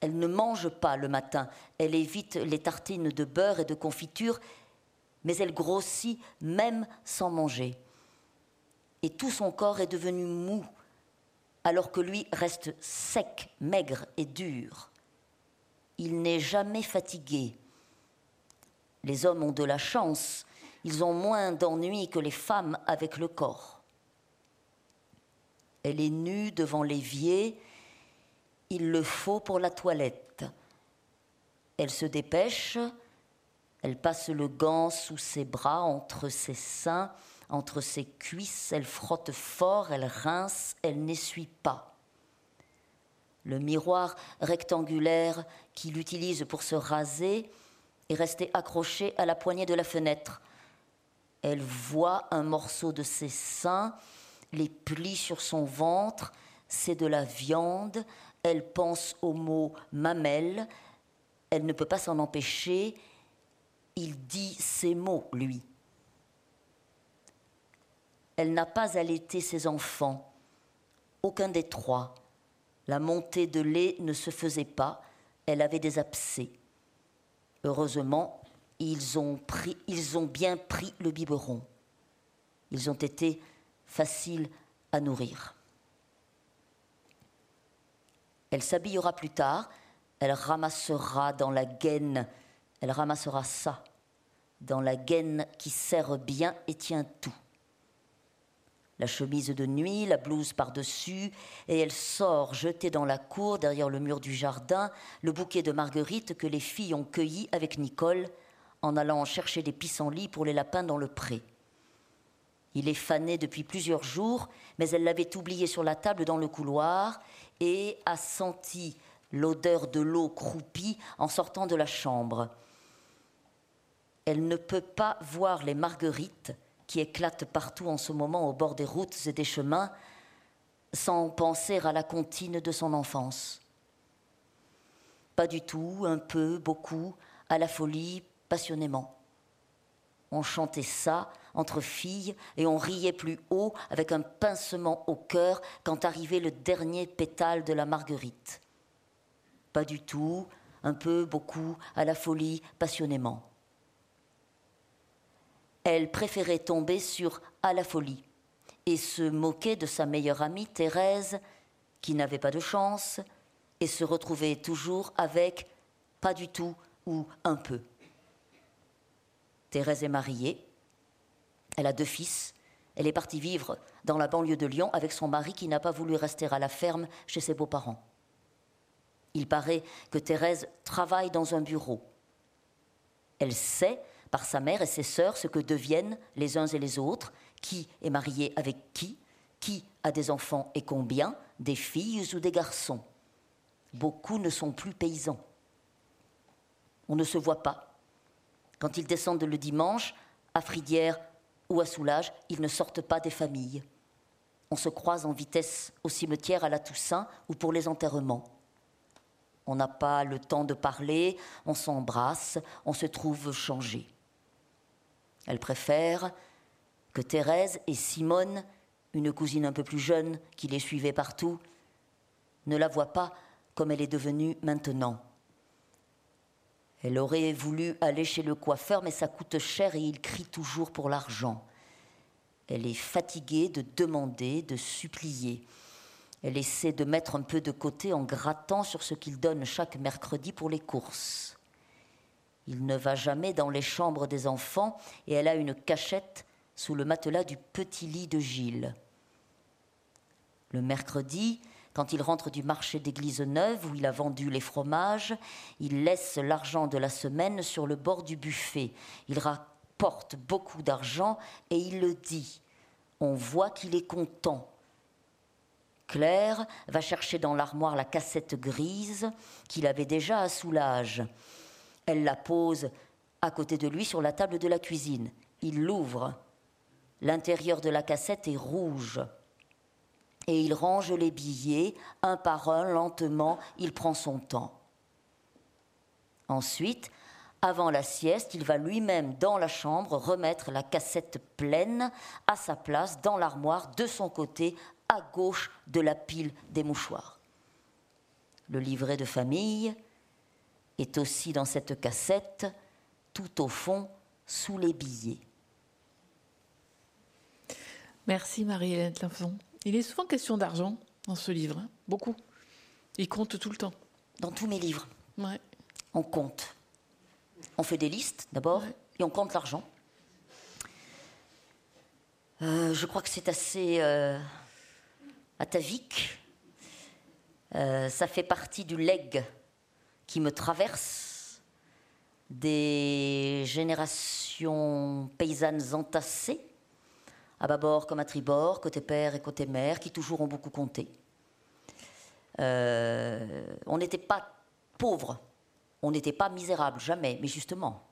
Elle ne mange pas le matin. Elle évite les tartines de beurre et de confiture, mais elle grossit même sans manger et tout son corps est devenu mou, alors que lui reste sec, maigre et dur. Il n'est jamais fatigué. Les hommes ont de la chance, ils ont moins d'ennui que les femmes avec le corps. Elle est nue devant l'évier, il le faut pour la toilette. Elle se dépêche, elle passe le gant sous ses bras, entre ses seins, entre ses cuisses, elle frotte fort, elle rince, elle n'essuie pas. Le miroir rectangulaire qu'il utilise pour se raser est resté accroché à la poignée de la fenêtre. Elle voit un morceau de ses seins, les plis sur son ventre, c'est de la viande, elle pense au mot mamelle, elle ne peut pas s'en empêcher, il dit ces mots, lui. Elle n'a pas allaité ses enfants, aucun des trois. La montée de lait ne se faisait pas, elle avait des abcès. Heureusement, ils ont, pris, ils ont bien pris le biberon. Ils ont été faciles à nourrir. Elle s'habillera plus tard, elle ramassera dans la gaine, elle ramassera ça, dans la gaine qui serre bien et tient tout la chemise de nuit, la blouse par-dessus, et elle sort jetée dans la cour, derrière le mur du jardin, le bouquet de marguerites que les filles ont cueilli avec Nicole en allant chercher des pissenlits pour les lapins dans le pré. Il est fané depuis plusieurs jours, mais elle l'avait oublié sur la table dans le couloir et a senti l'odeur de l'eau croupie en sortant de la chambre. Elle ne peut pas voir les marguerites qui éclate partout en ce moment au bord des routes et des chemins, sans penser à la comptine de son enfance. Pas du tout, un peu, beaucoup, à la folie, passionnément. On chantait ça entre filles et on riait plus haut avec un pincement au cœur quand arrivait le dernier pétale de la marguerite. Pas du tout, un peu, beaucoup, à la folie, passionnément elle préférait tomber sur à la folie et se moquer de sa meilleure amie Thérèse, qui n'avait pas de chance, et se retrouvait toujours avec pas du tout ou un peu. Thérèse est mariée, elle a deux fils, elle est partie vivre dans la banlieue de Lyon avec son mari qui n'a pas voulu rester à la ferme chez ses beaux-parents. Il paraît que Thérèse travaille dans un bureau. Elle sait par sa mère et ses sœurs ce que deviennent les uns et les autres, qui est marié avec qui, Qui a des enfants et combien Des filles ou des garçons Beaucoup ne sont plus paysans. On ne se voit pas. Quand ils descendent le dimanche, à Fridière ou à Soulage, ils ne sortent pas des familles. On se croise en vitesse au cimetière à la Toussaint ou pour les enterrements. On n'a pas le temps de parler, on s'embrasse, on se trouve changé. Elle préfère que Thérèse et Simone, une cousine un peu plus jeune qui les suivait partout, ne la voient pas comme elle est devenue maintenant. Elle aurait voulu aller chez le coiffeur, mais ça coûte cher et il crie toujours pour l'argent. Elle est fatiguée de demander, de supplier. Elle essaie de mettre un peu de côté en grattant sur ce qu'il donne chaque mercredi pour les courses. Il ne va jamais dans les chambres des enfants et elle a une cachette sous le matelas du petit lit de Gilles. Le mercredi, quand il rentre du marché d'église neuve où il a vendu les fromages, il laisse l'argent de la semaine sur le bord du buffet. Il rapporte beaucoup d'argent et il le dit. On voit qu'il est content. Claire va chercher dans l'armoire la cassette grise qu'il avait déjà à soulage. Elle la pose à côté de lui sur la table de la cuisine. Il l'ouvre. L'intérieur de la cassette est rouge. Et il range les billets, un par un, lentement, il prend son temps. Ensuite, avant la sieste, il va lui-même dans la chambre remettre la cassette pleine à sa place dans l'armoire de son côté, à gauche de la pile des mouchoirs. Le livret de famille, est aussi dans cette cassette, tout au fond, sous les billets. Merci Marie-Hélène. Il est souvent question d'argent dans ce livre, hein. beaucoup. Il compte tout le temps. Dans tous mes livres, Ouais. on compte. On fait des listes d'abord Ouais. et on compte l'argent. Euh, je crois que c'est assez euh, atavique. Euh, ça fait partie du legs qui me traverse des générations paysannes entassées, à bâbord comme à tribord, côté père et côté mère, qui toujours ont beaucoup compté. Euh, on n'était pas pauvres, on n'était pas misérable, jamais, mais justement,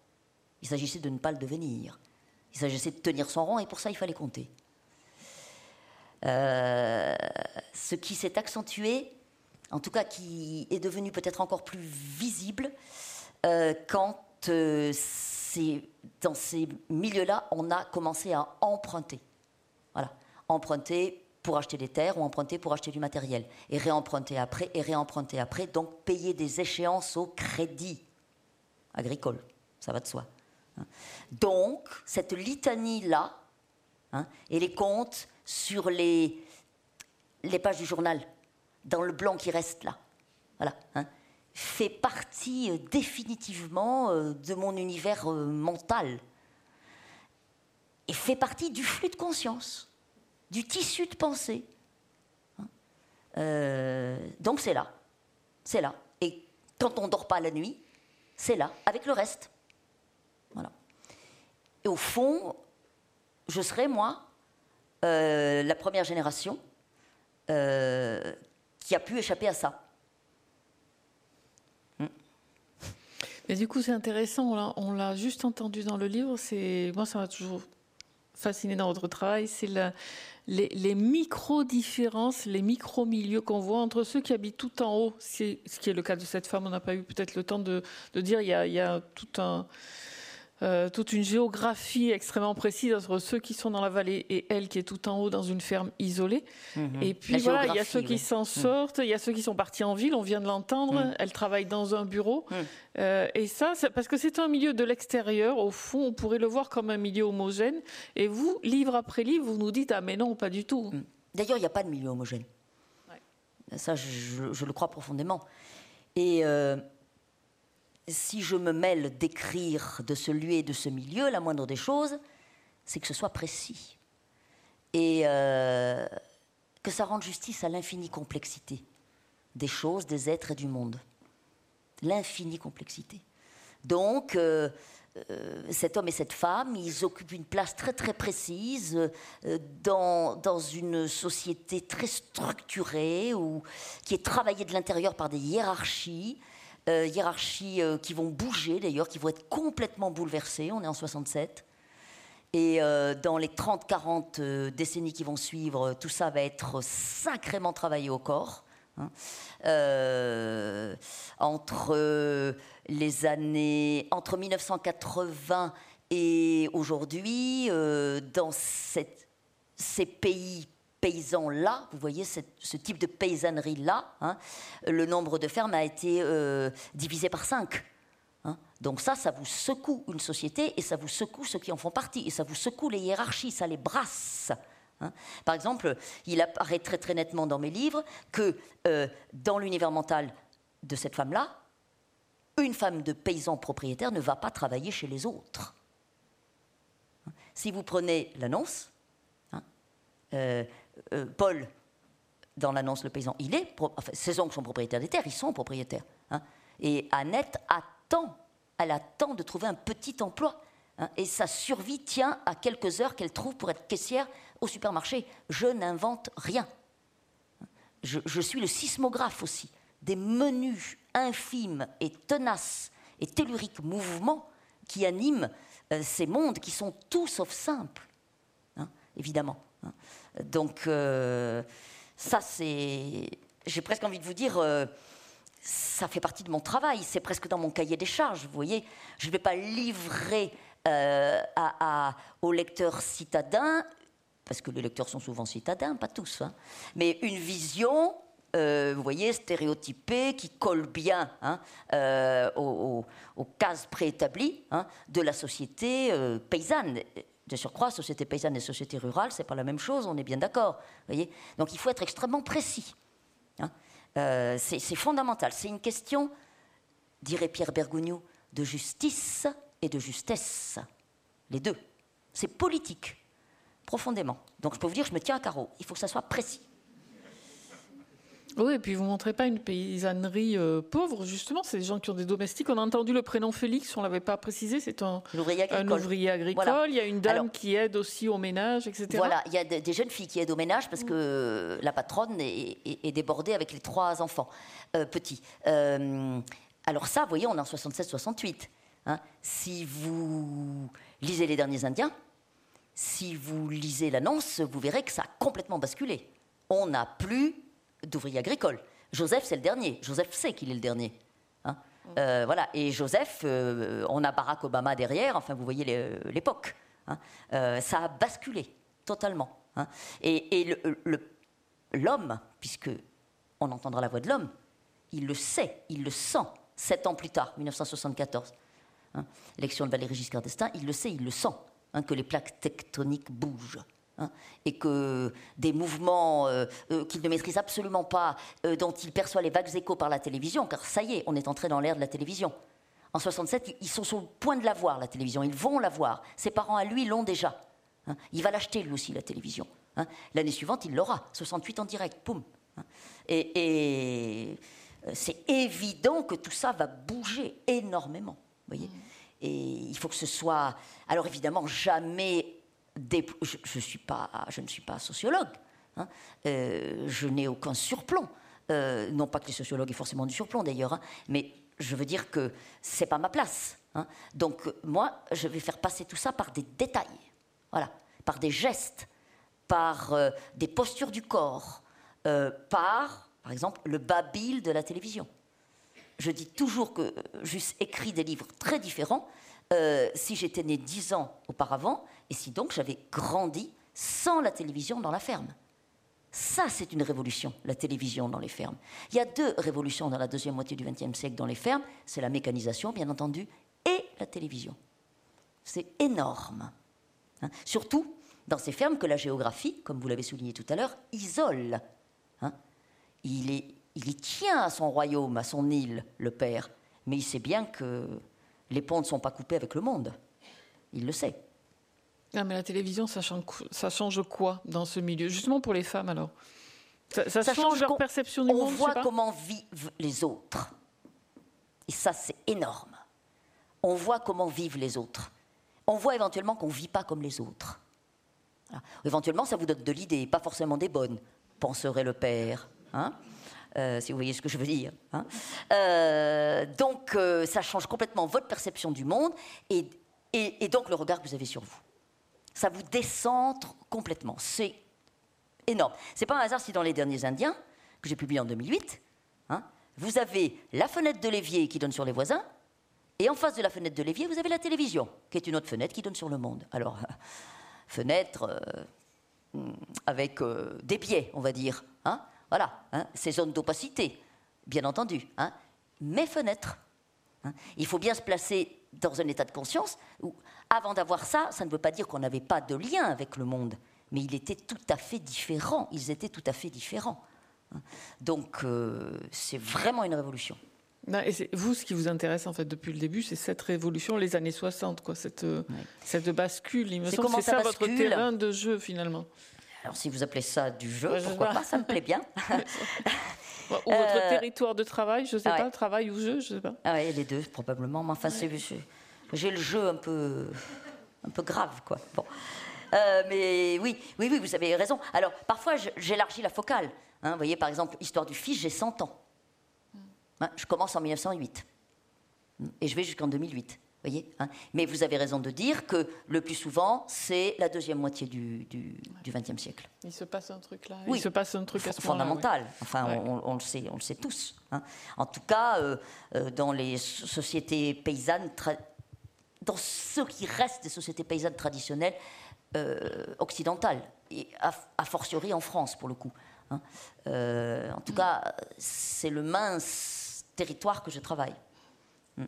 il s'agissait de ne pas le devenir. Il s'agissait de tenir son rang et pour ça, il fallait compter. Euh, ce qui s'est accentué, en tout cas qui est devenu peut-être encore plus visible, euh, quand dans ces milieux-là, on a commencé à emprunter. Emprunter pour acheter des terres ou emprunter pour acheter du matériel. Et réemprunter après, et réemprunter après, donc payer des échéances au crédit agricole. Ça va de soi. hein. Donc, cette litanie-là, hein, et les comptes sur les, les pages du journal, dans le blanc qui reste là, voilà, hein, fait partie euh, définitivement euh, de mon univers euh, mental et fait partie du flux de conscience, du tissu de pensée. Hein. Euh, donc c'est là, c'est là. Et quand on ne dort pas la nuit, c'est là, avec le reste. Voilà. Et au fond, je serais, moi, euh, la première génération euh, qui a pu échapper à ça. Mais du coup, c'est intéressant. on l'a- juste entendu dans le livre. Moi, ça m'a toujours fasciné dans votre travail. C'est la- les, micro-différences, les micro-milieux qu'on voit entre ceux qui habitent tout en haut. Ce qui est le cas de cette femme. On n'a pas eu peut-être le temps de, dire. Il y a tout un, euh, toute une géographie extrêmement précise entre ceux qui sont dans la vallée et elle qui est tout en haut dans une ferme isolée. Et puis La voilà, il y a ceux qui oui. s'en sortent, il y a ceux qui sont partis en ville, on vient de l'entendre, Mm. elle travaille dans un bureau. Euh, et ça, parce que c'est un milieu de l'extérieur, au fond, on pourrait le voir comme un milieu homogène. Et vous, livre après livre, vous nous dites, ah mais non, pas du tout. D'ailleurs, il n'y a pas de milieu homogène. Ouais. Ça, je, je le crois profondément. Et euh, si je me mêle d'écrire de ce lieu et de ce milieu, la moindre des choses, c'est que ce soit précis. Et euh, que ça rende justice à l'infinie complexité des choses, des êtres et du monde. L'infinie complexité. Donc, euh, euh, cet homme et cette femme, ils occupent une place très très précise dans, dans, une société très structurée ou qui est travaillée de l'intérieur par des hiérarchies, euh, hiérarchies qui vont bouger d'ailleurs, qui vont être complètement bouleversées. On est en 67. Et dans les 30-40 décennies qui vont suivre, tout ça va être sacrément travaillé au corps. Hein. entre les années entre 1980 et aujourd'hui, euh, dans ces pays paysans-là, vous voyez ce type de paysannerie-là, hein, le nombre de fermes a été euh, divisé par 5. Hein. Donc ça, ça vous secoue une société et ça vous secoue ceux qui en font partie et ça vous secoue les hiérarchies, ça les brasse. Hein. Par exemple, il apparaît très très nettement dans mes livres que euh, dans l'univers mental de cette femme-là, une femme de paysan propriétaire ne va pas travailler chez les autres. Si vous prenez l'annonce, euh, euh, Paul, dans l'annonce, le paysan, il est, enfin, ses oncles sont propriétaires des terres, ils sont propriétaires. Hein. et Annette attend, elle attend de trouver un petit emploi. Hein. et sa survie tient à quelques heures qu'elle trouve pour être caissière au supermarché. Je n'invente rien. je suis le sismographe aussi des menus infimes et tenaces et telluriques mouvements qui animent euh, ces mondes qui sont tout sauf simples, hein, évidemment. Donc, euh, ça, c'est. J'ai presque envie de vous dire. Euh, ça fait partie de mon travail, c'est presque dans mon cahier des charges, vous voyez. Je ne vais pas livrer à, aux lecteurs citadins, parce que les lecteurs sont souvent citadins, pas tous, hein, mais une vision euh, vous voyez, stéréotypé, qui colle bien hein, euh, aux, cases préétablies hein, de la société euh, paysanne. De surcroît, société paysanne et société rurale, c'est pas la même chose, on est bien d'accord. Donc il faut être extrêmement précis. Hein. c'est fondamental. C'est une question, dirait Pierre Bergogneau, de justice et de justesse. Les deux. C'est politique, profondément. Donc je peux vous dire, je me tiens à carreau. Il faut que ça soit précis. Oui, et puis vous ne montrez pas une paysannerie euh, pauvre, justement. C'est des gens qui ont des domestiques. On a entendu le prénom Félix, on ne l'avait pas précisé. C'est un, ouvrier agricole. Il y a une dame qui aide aussi au ménage, etc. Voilà, il y a des jeunes filles qui aident au ménage parce que la patronne est, débordée avec les trois enfants euh, petits. Euh, alors ça, vous voyez, on est en 67-68. Hein. Si vous lisez Les Derniers Indiens, si vous lisez l'annonce, vous verrez que ça a complètement basculé. On n'a plus d'ouvriers agricoles. Joseph, c'est le dernier. Joseph sait qu'il est le dernier. Hein. Euh, voilà. Et Joseph, euh, on a Barack Obama derrière, enfin, vous voyez euh, l'époque. Hein. ça a basculé totalement. Hein. Et, l'homme, puisque on entendra la voix de l'homme, il le sait, il le sent. Sept ans plus tard, 1974, l'élection de Valéry Giscard d'Estaing, il le sait, il le sent, que les plaques tectoniques bougent. Hein, et que des mouvements euh, euh, qu'il ne maîtrise absolument pas, euh, dont il perçoit les vagues échos par la télévision, car ça y est, on est entré dans l'ère de la télévision. En 67, ils sont sur le point de la voir, la télévision. Ils vont la voir. Ses parents à lui l'ont déjà. Hein. Il va l'acheter lui aussi, la télévision. Hein. L'année suivante, il l'aura. 68 en direct, poum. Et, c'est évident que tout ça va bouger énormément. Voyez mmh. et il faut que ce soit. Alors évidemment, jamais je, ne suis pas sociologue, hein. euh, je n'ai aucun surplomb. Euh, non pas que les sociologues aient forcément du surplomb d'ailleurs, hein, mais je veux dire que c'est pas ma place. Hein. Donc moi, je vais faire passer tout ça par des détails, voilà, par des gestes, par euh, des postures du corps, par, par exemple, le babil de la télévision. Je dis toujours que j'eusse écrit des livres très différents si j'étais né dix ans auparavant et si donc j'avais grandi sans la télévision dans la ferme? Ça, c'est une révolution, la télévision dans les fermes. Il y a deux révolutions dans la deuxième moitié du XXe siècle dans les fermes. C'est la mécanisation, bien entendu, et la télévision. C'est énorme. Hein. Surtout dans ces fermes que la géographie, comme vous l'avez souligné tout à l'heure, isole. Hein. il, il y tient à son royaume, à son île, le père. Mais il sait bien que les ponts ne sont pas coupés avec le monde. Il le sait. Ah, mais la télévision, ça change, ça change quoi dans ce milieu? Justement pour les femmes, alors ça, change, leur perception du on monde On voit comment vivent les autres. Et ça, c'est énorme. on voit comment vivent les autres. On voit éventuellement qu'on ne vit pas comme les autres. Éventuellement, ça vous donne de l'idée, pas forcément des bonnes, penserait le père. Hein euh, si vous voyez ce que je veux dire. Hein. Euh, donc, euh, ça change complètement votre perception du monde et, et, donc le regard que vous avez sur vous. Ça vous décentre complètement. C'est énorme. C'est pas un hasard si dans Les Derniers Indiens, que j'ai publié en 2008, hein, vous avez la fenêtre de l'évier qui donne sur les voisins, et en face de la fenêtre de l'évier, vous avez la télévision, qui est une autre fenêtre qui donne sur le monde. Alors, <laughs> fenêtre hmm, avec des pieds, on va dire. Hein voilà, hein, ces zones d'opacité, bien entendu. Hein, mes fenêtres. Hein. Il faut bien se placer dans un état de conscience où, avant d'avoir ça, ça ne veut pas dire qu'on n'avait pas de lien avec le monde, mais il était tout à fait différent. Ils étaient tout à fait différents. Donc, euh, c'est vraiment une révolution. et vous, ce qui vous intéresse en fait depuis le début, c'est cette révolution, les années 60, quoi, cette, euh, cette bascule. Il me semble c'est ça, votre terrain de jeu finalement. Alors, si vous appelez ça du jeu, pourquoi pas, ça me plaît bien. <laughs> ou votre euh, territoire de travail, je ne sais pas, travail ou jeu, je ne sais pas. Ah oui, les deux, probablement. Mais enfin, j'ai le jeu un peu, un peu grave, quoi. Bon. Euh, mais oui, oui, oui, vous avez raison. Alors, parfois, j'élargis la focale. Hein, vous voyez, par exemple, Histoire du fils, j'ai 100 ans. Hein, je commence en 1908. Et je vais jusqu'en 2008. Voyez hein. Mais vous avez raison de dire que le plus souvent, c'est la deuxième moitié du XXe siècle. Il se passe un truc là. Oui. Il se passe un truc à ce fondamental. Enfin, on, le sait, on le sait tous. Hein. En tout cas, euh, euh, dans les sociétés paysannes, dans ce qui reste des sociétés paysannes traditionnelles euh, occidentales, et a, fortiori en France pour le coup. Hein. en tout mm. cas, c'est le mince territoire que je travaille. Mm.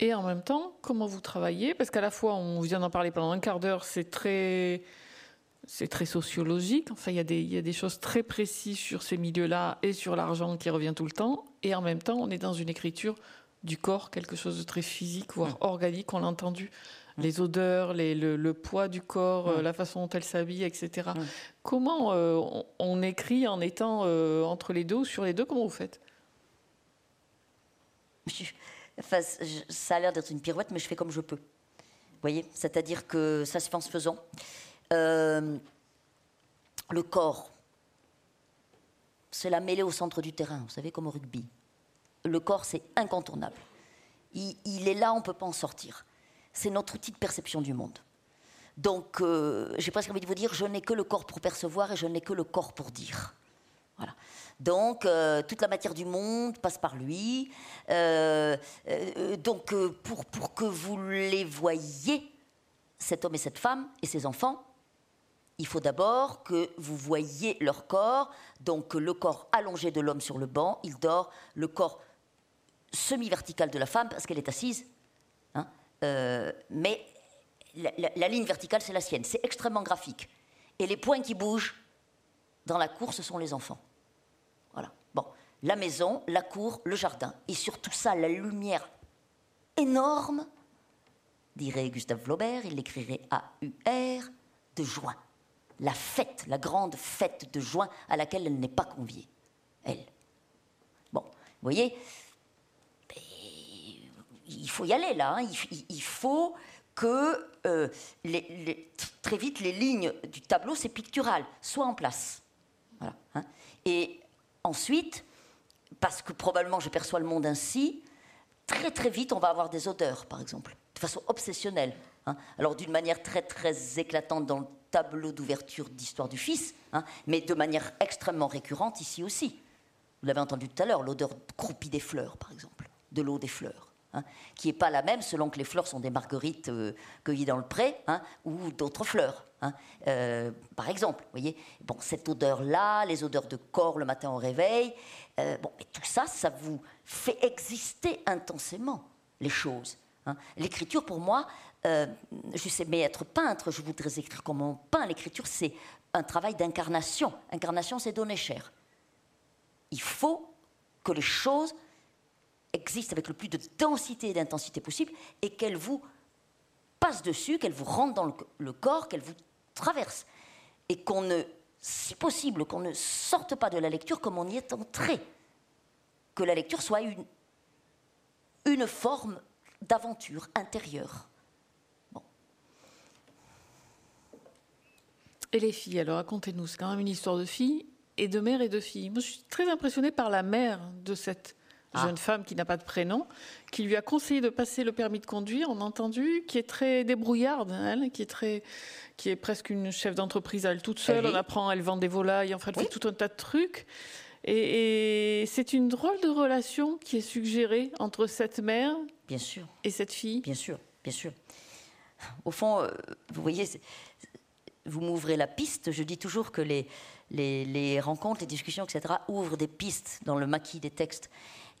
Et en même temps, comment vous travaillez? Parce qu'à la fois, on vient d'en parler pendant un quart d'heure, c'est très, c'est très sociologique. Enfin, il y, a des, il y a des choses très précises sur ces milieux-là et sur l'argent qui revient tout le temps. Et en même temps, on est dans une écriture du corps, quelque chose de très physique, voire mm. organique, on l'a entendu. Mm. Les odeurs, les, le, poids du corps, mm. la façon dont elle s'habille, etc. Comment euh, on, écrit en étant euh, entre les deux ou sur les deux Comment vous faites? Ça a l'air d'être une pirouette, mais je fais comme je peux. Vous voyez? C'est-à-dire que ça se fait en se faisant. Euh, le corps, c'est la mêlée au centre du terrain, vous savez, comme au rugby. Le corps, c'est incontournable. Il, est là, on ne peut pas en sortir. C'est notre outil de perception du monde. Donc, euh, j'ai presque envie de vous dire, je n'ai que le corps pour percevoir et je n'ai que le corps pour dire. Voilà. Donc, euh, toute la matière du monde passe par lui. Euh, donc, pour, pour, que vous les voyiez, cet homme et cette femme et ses enfants, il faut d'abord que vous voyiez leur corps. Donc, le corps allongé de l'homme sur le banc, il dort. Le corps semi-vertical de la femme, parce qu'elle est assise. Hein, mais la, la ligne verticale, c'est la sienne. C'est extrêmement graphique. Et les points qui bougent dans la cour, ce sont les enfants la maison, la cour, le jardin. Et sur tout ça, la lumière énorme, dirait Gustave Flaubert, il l'écrirait A-U-R, de juin. La fête, la grande fête de juin à laquelle elle n'est pas conviée. Elle. Bon, vous voyez, il faut y aller là. Hein. Il, faut que euh, très vite les lignes du tableau, c'est pictural, soient en place. Hein. Et ensuite, parce que probablement je perçois le monde ainsi, très très vite on va avoir des odeurs, par exemple, de façon obsessionnelle. Hein. Alors d'une manière très très éclatante dans le tableau d'ouverture d'Histoire du Fils, mais de manière extrêmement récurrente ici aussi. Vous l'avez entendu tout à l'heure, l'odeur croupie des fleurs, par exemple, de l'eau des fleurs. Hein, qui n'est pas la même selon que les fleurs sont des marguerites euh, cueillies dans le pré ou d'autres fleurs. Euh, par exemple, voyez, bon, cette odeur-là, les odeurs de corps le matin au réveil, euh, bon, mais tout ça, ça vous fait exister intensément les choses. Hein. L'écriture, pour moi, euh, je sais, mais être peintre, je voudrais écrire comme on peint. L'écriture, c'est un travail d'incarnation. Incarnation, c'est donner chair. Il faut que les choses existent avec le plus de densité et d'intensité possible et qu'elles vous passent dessus, qu'elles vous rentrent dans le, corps, qu'elles vous traversent. Et qu'on ne si possible, qu'on ne sorte pas de la lecture comme on y est entré. Que la lecture soit une, une forme d'aventure intérieure. Et les filles, alors racontez-nous, c'est quand même une histoire de filles et de mère et de fille. Moi, je suis très impressionnée par la mère de cette ah. jeune femme qui n'a pas de prénom, qui lui a conseillé de passer le permis de conduire, on a entendu, qui est très débrouillarde, elle, qui est très, qui est presque une chef d'entreprise elle toute seule. On apprend, elle vend des volailles, en fait, tout un tas de trucs. Et, c'est une drôle de relation qui est suggérée entre cette mère bien sûr. et cette fille. Bien sûr, bien sûr. Au fond, euh, vous voyez, vous m'ouvrez la piste. Je dis toujours que les, les, rencontres, les discussions, etc., ouvrent des pistes dans le maquis des textes.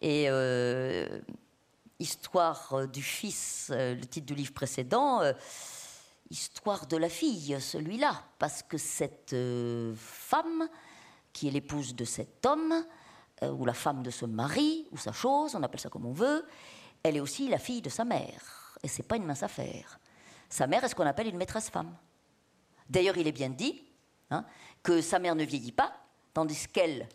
Et euh, Histoire du fils, euh, le titre du livre précédent, euh, Histoire de la fille, celui-là, parce que cette femme, qui est l'épouse de cet homme, ou la femme de ce mari, ou sa chose, on appelle ça comme on veut, elle est aussi la fille de sa mère. Et c'est pas une mince affaire. Sa mère est ce qu'on appelle une maîtresse femme. D'ailleurs, il est bien dit hein, que sa mère ne vieillit pas, tandis qu'elle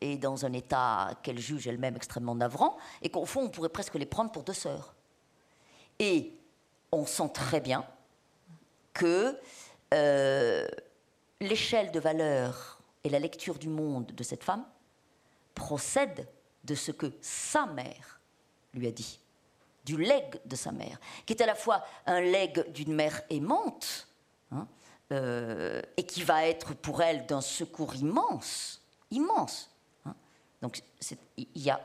est dans un état qu'elle juge elle-même extrêmement navrant, et qu'au fond, on pourrait presque les prendre pour deux sœurs. Et on sent très bien que euh, l'échelle de valeur et la lecture du monde de cette femme procèdent de ce que sa mère lui a dit, du legs de sa mère, qui est à la fois un legs d'une mère aimante, hein, euh, et qui va être pour elle d'un secours immense, immense. Donc il y a,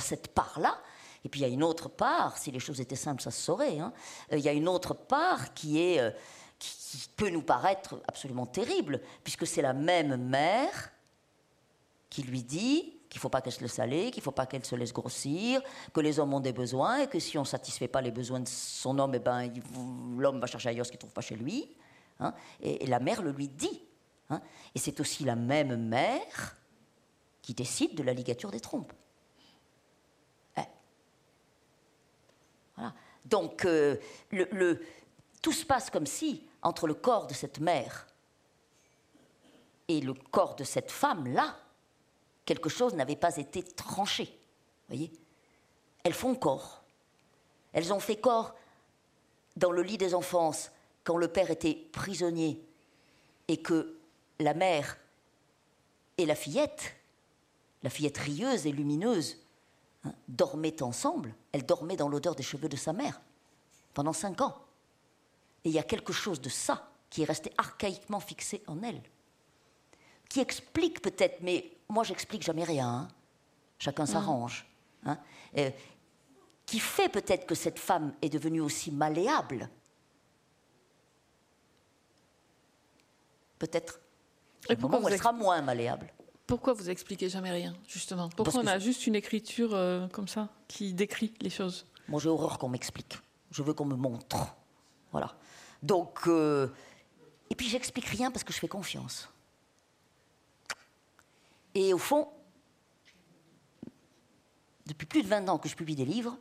cette part-là, et puis il y a une autre part, si les choses étaient simples, ça se saurait, hein. euh, il y a une autre part euh, qui, peut nous paraître absolument terrible, puisque c'est la même mère qui lui dit qu'il ne faut pas qu'elle se laisse aller, qu'il ne faut pas qu'elle se laisse grossir, que les hommes ont des besoins, et que si on ne satisfait pas les besoins de son homme, eh ben, l'homme va chercher ailleurs ce qu'il ne trouve pas chez lui. Hein, et, la mère le lui dit. Hein. et c'est aussi la même mère qui décide de la ligature des trompes. Eh. Voilà. Donc, euh, tout se passe comme si, entre le corps de cette mère et le corps de cette femme-là, quelque chose n'avait pas été tranché. Voyez? Elles font corps. Elles ont fait corps dans le lit des enfances quand le père était prisonnier et que la mère et la fillette, la fillette rieuse et lumineuse, hein, dormaient ensemble, elle dormait dans l'odeur des cheveux de sa mère pendant cinq ans. Et il y a quelque chose de ça qui est resté archaïquement fixé en elle, qui explique peut-être, mais moi j'explique jamais rien, hein. chacun s'arrange, hein, euh, qui fait peut-être que cette femme est devenue aussi malléable peut-être moment où elle sera moins malléable. Pourquoi vous expliquez jamais rien, justement? Pourquoi on a juste une écriture euh, comme ça, qui décrit les choses? Moi, j'ai horreur qu'on m'explique. Je veux qu'on me montre. Voilà. Donc, euh, et puis j'explique rien parce que je fais confiance. Et au fond, depuis plus de 20 ans que je publie des livres,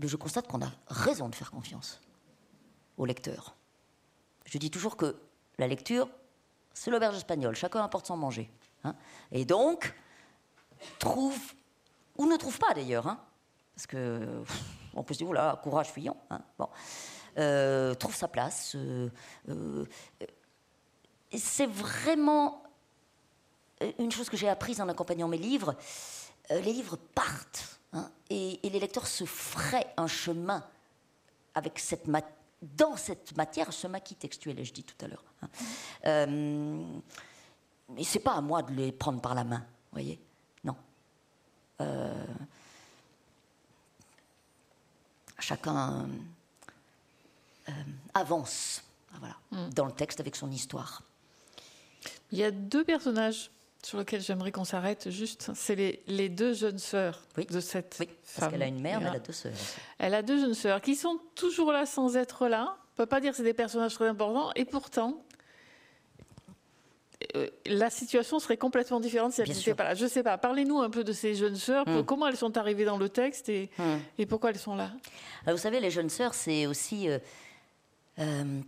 eh je constate qu'on a raison de faire confiance au lecteur. Je dis toujours que la lecture, c'est l'auberge espagnole. Chacun apporte son manger. Hein. Et donc, trouve, ou ne trouve pas d'ailleurs, hein, parce que on peut se dire, là, courage fuyant. Hein. Euh, trouve sa place. Euh, euh, c'est vraiment une chose que j'ai apprise en accompagnant mes livres. les livres partent et, les lecteurs se feraient un chemin avec cette dans cette matière, ce maquis textuel, je dis tout à l'heure. Mais c'est pas à moi de les prendre par la main, voyez Non. Euh, chacun euh, avance voilà, hmm. dans le texte avec son histoire. Il y a deux personnages sur lesquels j'aimerais qu'on s'arrête juste. C'est les, les, deux jeunes sœurs de cette oui, parce qu'elle a une mère, mais elle a deux sœurs. Elle a deux jeunes sœurs qui sont toujours là sans être là. On peut pas dire que c'est des personnages très importants. Et pourtant, euh, la situation serait complètement différente si elles n'étaient pas là. Je ne sais pas. Parlez-nous un peu de ces jeunes sœurs. Hmm. Comment elles sont arrivées dans le texte et, hmm. et pourquoi elles sont là? Vous savez, les jeunes sœurs, c'est aussi... Euh, euh,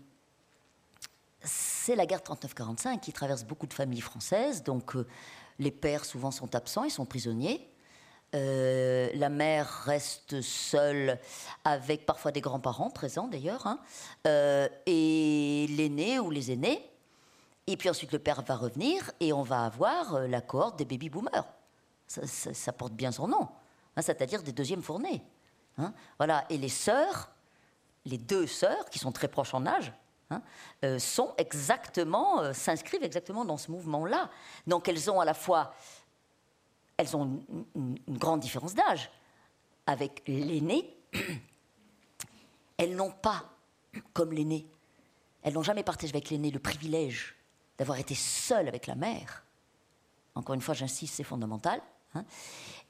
c'est la guerre 39-45 qui traverse beaucoup de familles françaises. Donc, les pères souvent sont absents, ils sont prisonniers. Euh, la mère reste seule avec parfois des grands-parents présents d'ailleurs, hein. euh, et l'aîné ou les aînés. Et puis ensuite le père va revenir et on va avoir euh, la cohorte des baby-boomers. Ça, porte bien son nom, hein, c'est-à-dire des deuxièmes fournées. Hein. Voilà. Et les sœurs, les deux sœurs qui sont très proches en âge, sont exactement, s'inscrivent exactement dans ce mouvement-là. Donc elles ont à la fois elles ont une, grande différence d'âge. Avec l'aîné, elles n'ont pas, comme l'aîné, elles n'ont jamais partagé avec l'aîné le privilège d'avoir été seules avec la mère. Encore une fois, j'insiste, c'est fondamental. Hein.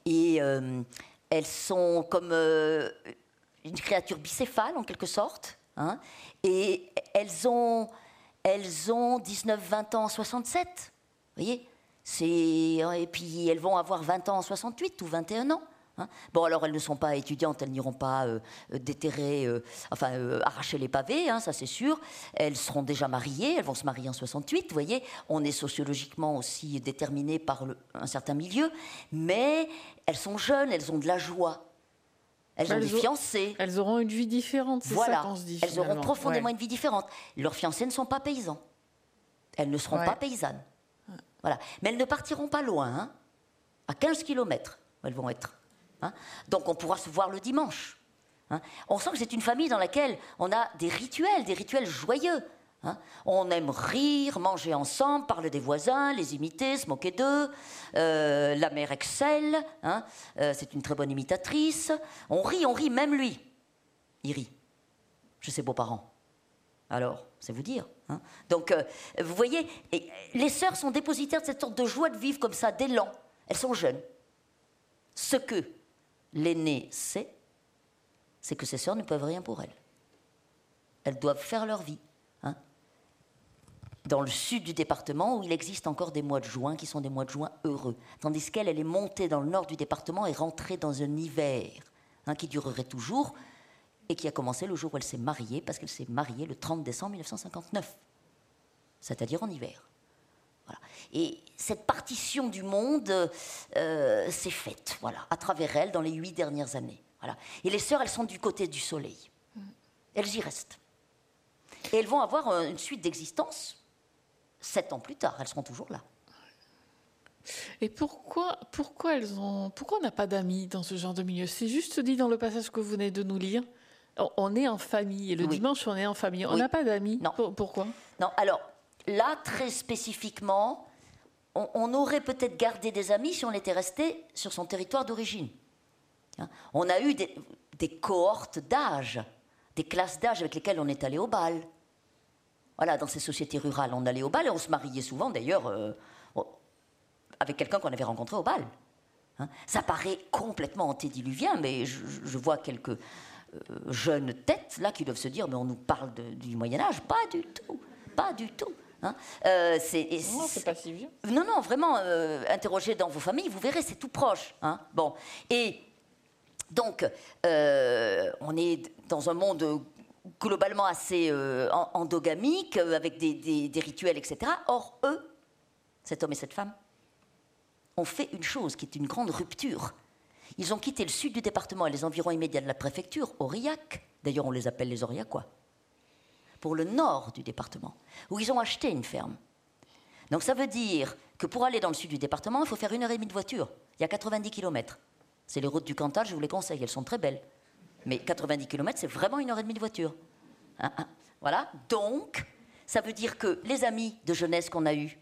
Et euh, elles sont comme euh, une créature bicéphale, en quelque sorte. Hein. Et elles ont, elles ont 19, 20 ans, 67. Vous voyez et puis elles vont avoir 20 ans en 68 ou 21 ans. Hein. Bon, alors elles ne sont pas étudiantes, elles n'iront pas euh, déterrer, euh, enfin euh, arracher les pavés, hein, ça c'est sûr. Elles seront déjà mariées, elles vont se marier en 68. Vous voyez, on est sociologiquement aussi déterminé par un certain milieu, mais elles sont jeunes, elles ont de la joie. Elles, ont des fiancés. Elles auront une vie différente, c'est voilà. ça qu'on se dit. Elles auront profondément une vie différente. Leurs fiancés ne sont pas paysans. Elles ne seront pas paysannes. Voilà. Mais elles ne partiront pas loin, hein. à 15 km, elles vont être. Hein. Donc on pourra se voir le dimanche. Hein. On sent que c'est une famille dans laquelle on a des rituels, des rituels joyeux. On aime rire, manger ensemble, parler des voisins, les imiter, se moquer d'eux. Euh, la mère excelle, euh, c'est une très bonne imitatrice. On rit, on rit, même lui. Il rit. Je ses beaux-parents. Alors, c'est vous dire. Hein. Donc, euh, vous voyez, les sœurs sont dépositaires de cette sorte de joie de vivre comme ça, d'élan. Elles sont jeunes. Ce que l'aîné sait, c'est que ses sœurs ne peuvent rien pour elle. Elles doivent faire leur vie. Hein. Dans le sud du département, où il existe encore des mois de juin qui sont des mois de juin heureux, tandis qu'elle, elle est montée dans le nord du département et rentrée dans un hiver hein, qui durerait toujours, et qui a commencé le jour où elle s'est mariée, parce qu'elle s'est mariée le 30 décembre 1959, c'est-à-dire en hiver. Et cette partition du monde euh, s'est faite, voilà, à travers elle dans les huit dernières années. Voilà. Et les sœurs, elles sont du côté du soleil. Elles y restent. Et elles vont avoir une suite d'existence sept ans plus tard. Elles seront toujours là. Et pourquoi, pourquoi elles ont, pourquoi on n'a pas d'amis dans ce genre de milieu? C'est juste dit dans le passage que vous venez de nous lire. On est en famille et le dimanche on est en famille. On n'a pas d'amis. Non. Pourquoi? Non. Alors là, très spécifiquement, on, aurait peut-être gardé des amis si on était resté sur son territoire d'origine. Hein? On a eu des, cohortes d'âge, des classes d'âge avec lesquelles on est allé au bal. Voilà, dans ces sociétés rurales, on allait au bal et on se mariait souvent d'ailleurs euh, avec quelqu'un qu'on avait rencontré au bal. Hein? Ça paraît complètement antédiluvien, mais je vois quelques euh, jeunes têtes là qui doivent se dire mais on nous parle du Moyen Âge, pas du tout, pas du tout. Hein. Euh, c'est, non, c'est pas si vieux. Non, non, vraiment, euh, interrogez dans vos familles, vous verrez, c'est tout proche. Hein. Bon, et donc, on est dans un monde globalement assez endogamique, avec des, des, rituels, etc. Or, eux, cet homme et cette femme, ont fait une chose qui est une grande rupture ils ont quitté le sud du département et les environs immédiats de la préfecture, Aurillac, d'ailleurs on les appelle les Aurillacois, pour le nord du département, où ils ont acheté une ferme. Donc ça veut dire que pour aller dans le sud du département, il faut faire une heure et demie de voiture. Il y a 90 km. C'est les routes du Cantal, je vous les conseille, elles sont très belles. Mais 90 km, c'est vraiment une heure et demie de voiture. Hein, hein. Voilà. Donc, ça veut dire que les amis de jeunesse qu'on a eus,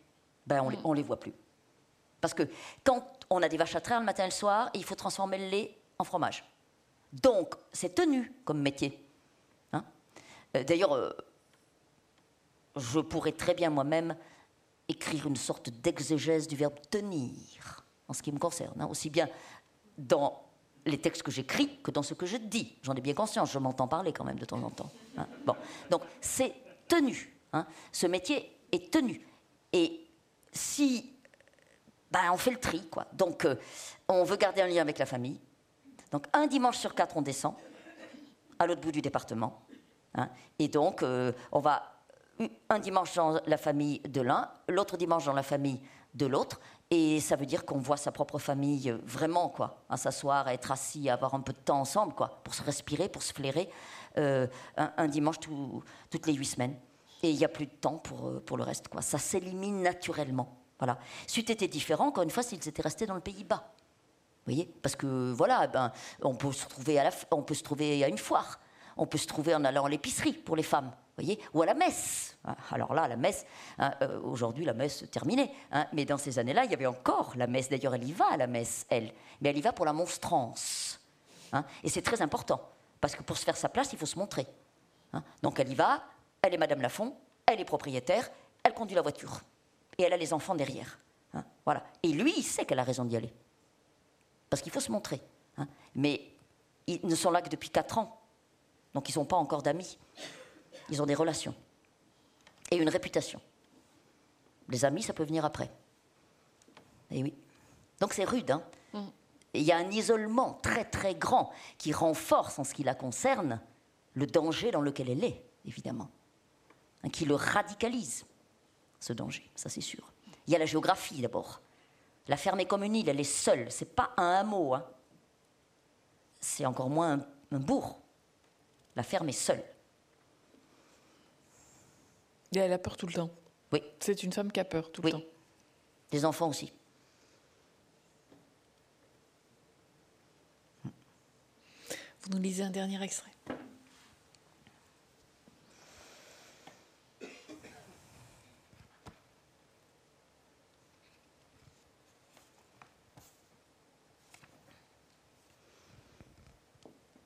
ben on les, les voit plus. Parce que quand on a des vaches à traire le matin et le soir, il faut transformer le lait en fromage. Donc, c'est tenu comme métier. Hein. Euh, d'ailleurs, euh, je pourrais très bien moi-même écrire une sorte d'exégèse du verbe tenir, en ce qui me concerne, hein. aussi bien dans les textes que j'écris que dans ce que je dis. J'en ai bien conscience, je m'entends parler quand même de temps en temps. Hein. Bon. Donc, c'est tenu. Ce métier est tenu. Et si ben, on fait le tri, quoi. Donc, euh, on veut garder un lien avec la famille. Donc, un dimanche sur quatre, on descend à l'autre bout du département. Hein. et donc, euh, on va un dimanche dans la famille de l'un, l'autre dimanche dans la famille de l'autre. Et ça veut dire qu'on voit sa propre famille euh, vraiment, quoi, à s'asseoir, à être assis, à avoir un peu de temps ensemble, quoi, pour se respirer, pour se flairer, euh, un, dimanche toutes les huit semaines. Et il n'y a plus de temps pour, euh, pour le reste, quoi. Ça s'élimine naturellement. Voilà. C'eût été différent, encore une fois, s'ils étaient restés dans le Pays-Bas. Vous voyez? Parce que, voilà, ben, on, peut se à on peut se trouver à une foire. On peut se trouver en allant à l'épicerie pour les femmes voyez Ou à la messe. Ah, alors là, la messe, hein, euh, aujourd'hui, la messe terminée. Hein, mais dans ces années-là, il y avait encore la messe. D'ailleurs, elle y va à la messe, elle. Mais elle y va pour la monstrance. Hein. et c'est très important. Parce que pour se faire sa place, il faut se montrer. Donc elle y va, elle est Madame Lafont, elle est propriétaire, elle conduit la voiture. Et elle a les enfants derrière. voilà. Et lui, il sait qu'elle a raison d'y aller. Parce qu'il faut se montrer. Mais ils ne sont là que depuis 4 ans. Donc ils ne sont pas encore d'amis. Ils ont des relations et une réputation. Les amis, ça peut venir après. Et oui. Donc c'est rude. Hein mm. il y a un isolement très très grand qui renforce en ce qui la concerne le danger dans lequel elle est, évidemment. Hein, qui le radicalise, ce danger, ça c'est sûr. Il y a la géographie d'abord. La ferme est comme une île, elle est seule. C'est pas un hameau. Hein. C'est encore moins un, un bourg. La ferme est seule. Et elle a peur tout le temps. Oui. C'est une femme qui a peur tout le temps. Les enfants aussi. Vous nous lisez un dernier extrait.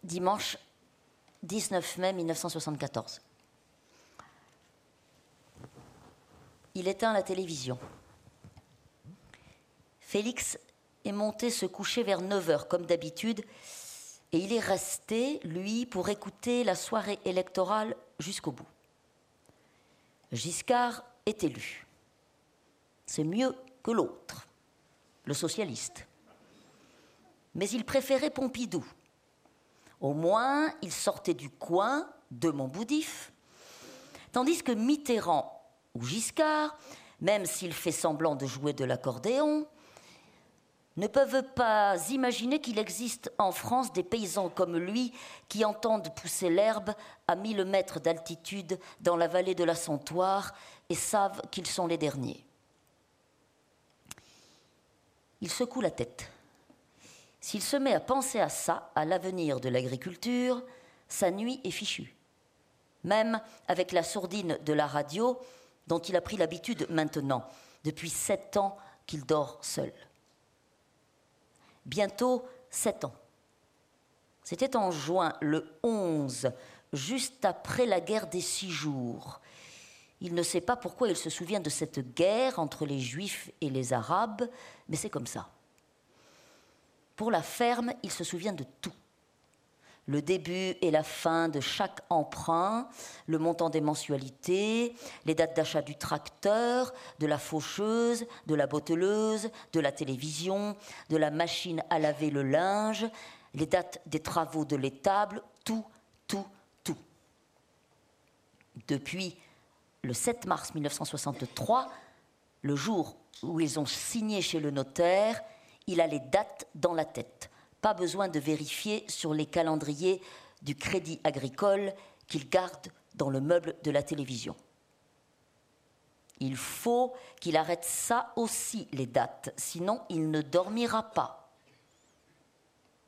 Dimanche 19 mai 1974. Il éteint la télévision. Félix est monté se coucher vers 9 heures, comme d'habitude, et il est resté, lui, pour écouter la soirée électorale jusqu'au bout. Giscard est élu. C'est mieux que l'autre, le socialiste. Mais il préférait Pompidou. Au moins, il sortait du coin de Montboudif, tandis que Mitterrand ou Giscard, même s'il fait semblant de jouer de l'accordéon, ne peuvent pas imaginer qu'il existe en France des paysans comme lui qui entendent pousser l'herbe à mille mètres d'altitude dans la vallée de la Santoire et savent qu'ils sont les derniers. Il secoue la tête. S'il se met à penser à ça, à l'avenir de l'agriculture, sa nuit est fichue. Même avec la sourdine de la radio, dont il a pris l'habitude maintenant, depuis sept ans qu'il dort seul. Bientôt sept ans. C'était en juin, le 11, juste après la guerre des six jours. Il ne sait pas pourquoi il se souvient de cette guerre entre les Juifs et les Arabes, mais c'est comme ça. Pour la ferme, il se souvient de tout le début et la fin de chaque emprunt, le montant des mensualités, les dates d'achat du tracteur, de la faucheuse, de la botteleuse, de la télévision, de la machine à laver le linge, les dates des travaux de l'étable, tout, tout, tout. Depuis le 7 mars 1963, le jour où ils ont signé chez le notaire, il a les dates dans la tête pas besoin de vérifier sur les calendriers du crédit agricole qu'il garde dans le meuble de la télévision. Il faut qu'il arrête ça aussi, les dates, sinon il ne dormira pas.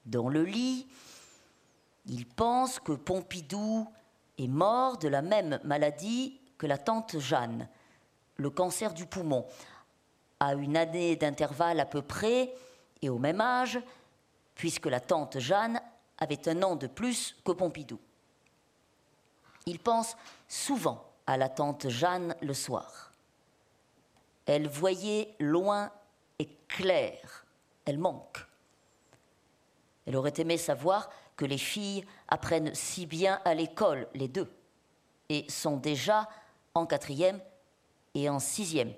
Dans le lit, il pense que Pompidou est mort de la même maladie que la tante Jeanne, le cancer du poumon. À une année d'intervalle à peu près, et au même âge, puisque la tante Jeanne avait un an de plus que Pompidou. Il pense souvent à la tante Jeanne le soir. Elle voyait loin et clair. Elle manque. Elle aurait aimé savoir que les filles apprennent si bien à l'école, les deux, et sont déjà en quatrième et en sixième.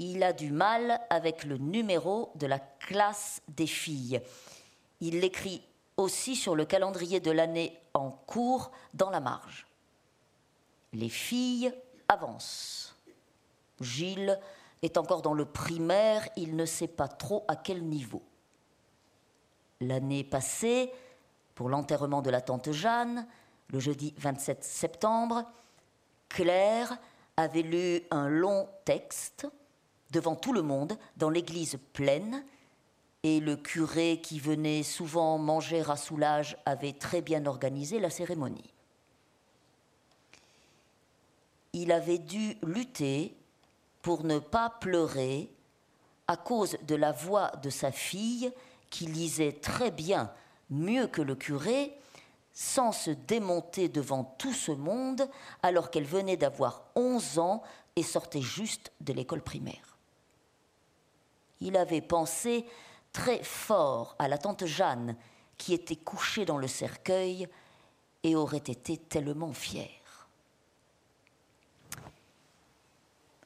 Il a du mal avec le numéro de la classe des filles. Il l'écrit aussi sur le calendrier de l'année en cours dans la marge. Les filles avancent. Gilles est encore dans le primaire, il ne sait pas trop à quel niveau. L'année passée, pour l'enterrement de la tante Jeanne, le jeudi 27 septembre, Claire avait lu un long texte devant tout le monde dans l'église pleine, et le curé qui venait souvent manger à Soulage avait très bien organisé la cérémonie. Il avait dû lutter pour ne pas pleurer à cause de la voix de sa fille qui lisait très bien, mieux que le curé, sans se démonter devant tout ce monde alors qu'elle venait d'avoir 11 ans et sortait juste de l'école primaire. Il avait pensé très fort à la tante Jeanne qui était couchée dans le cercueil et aurait été tellement fière.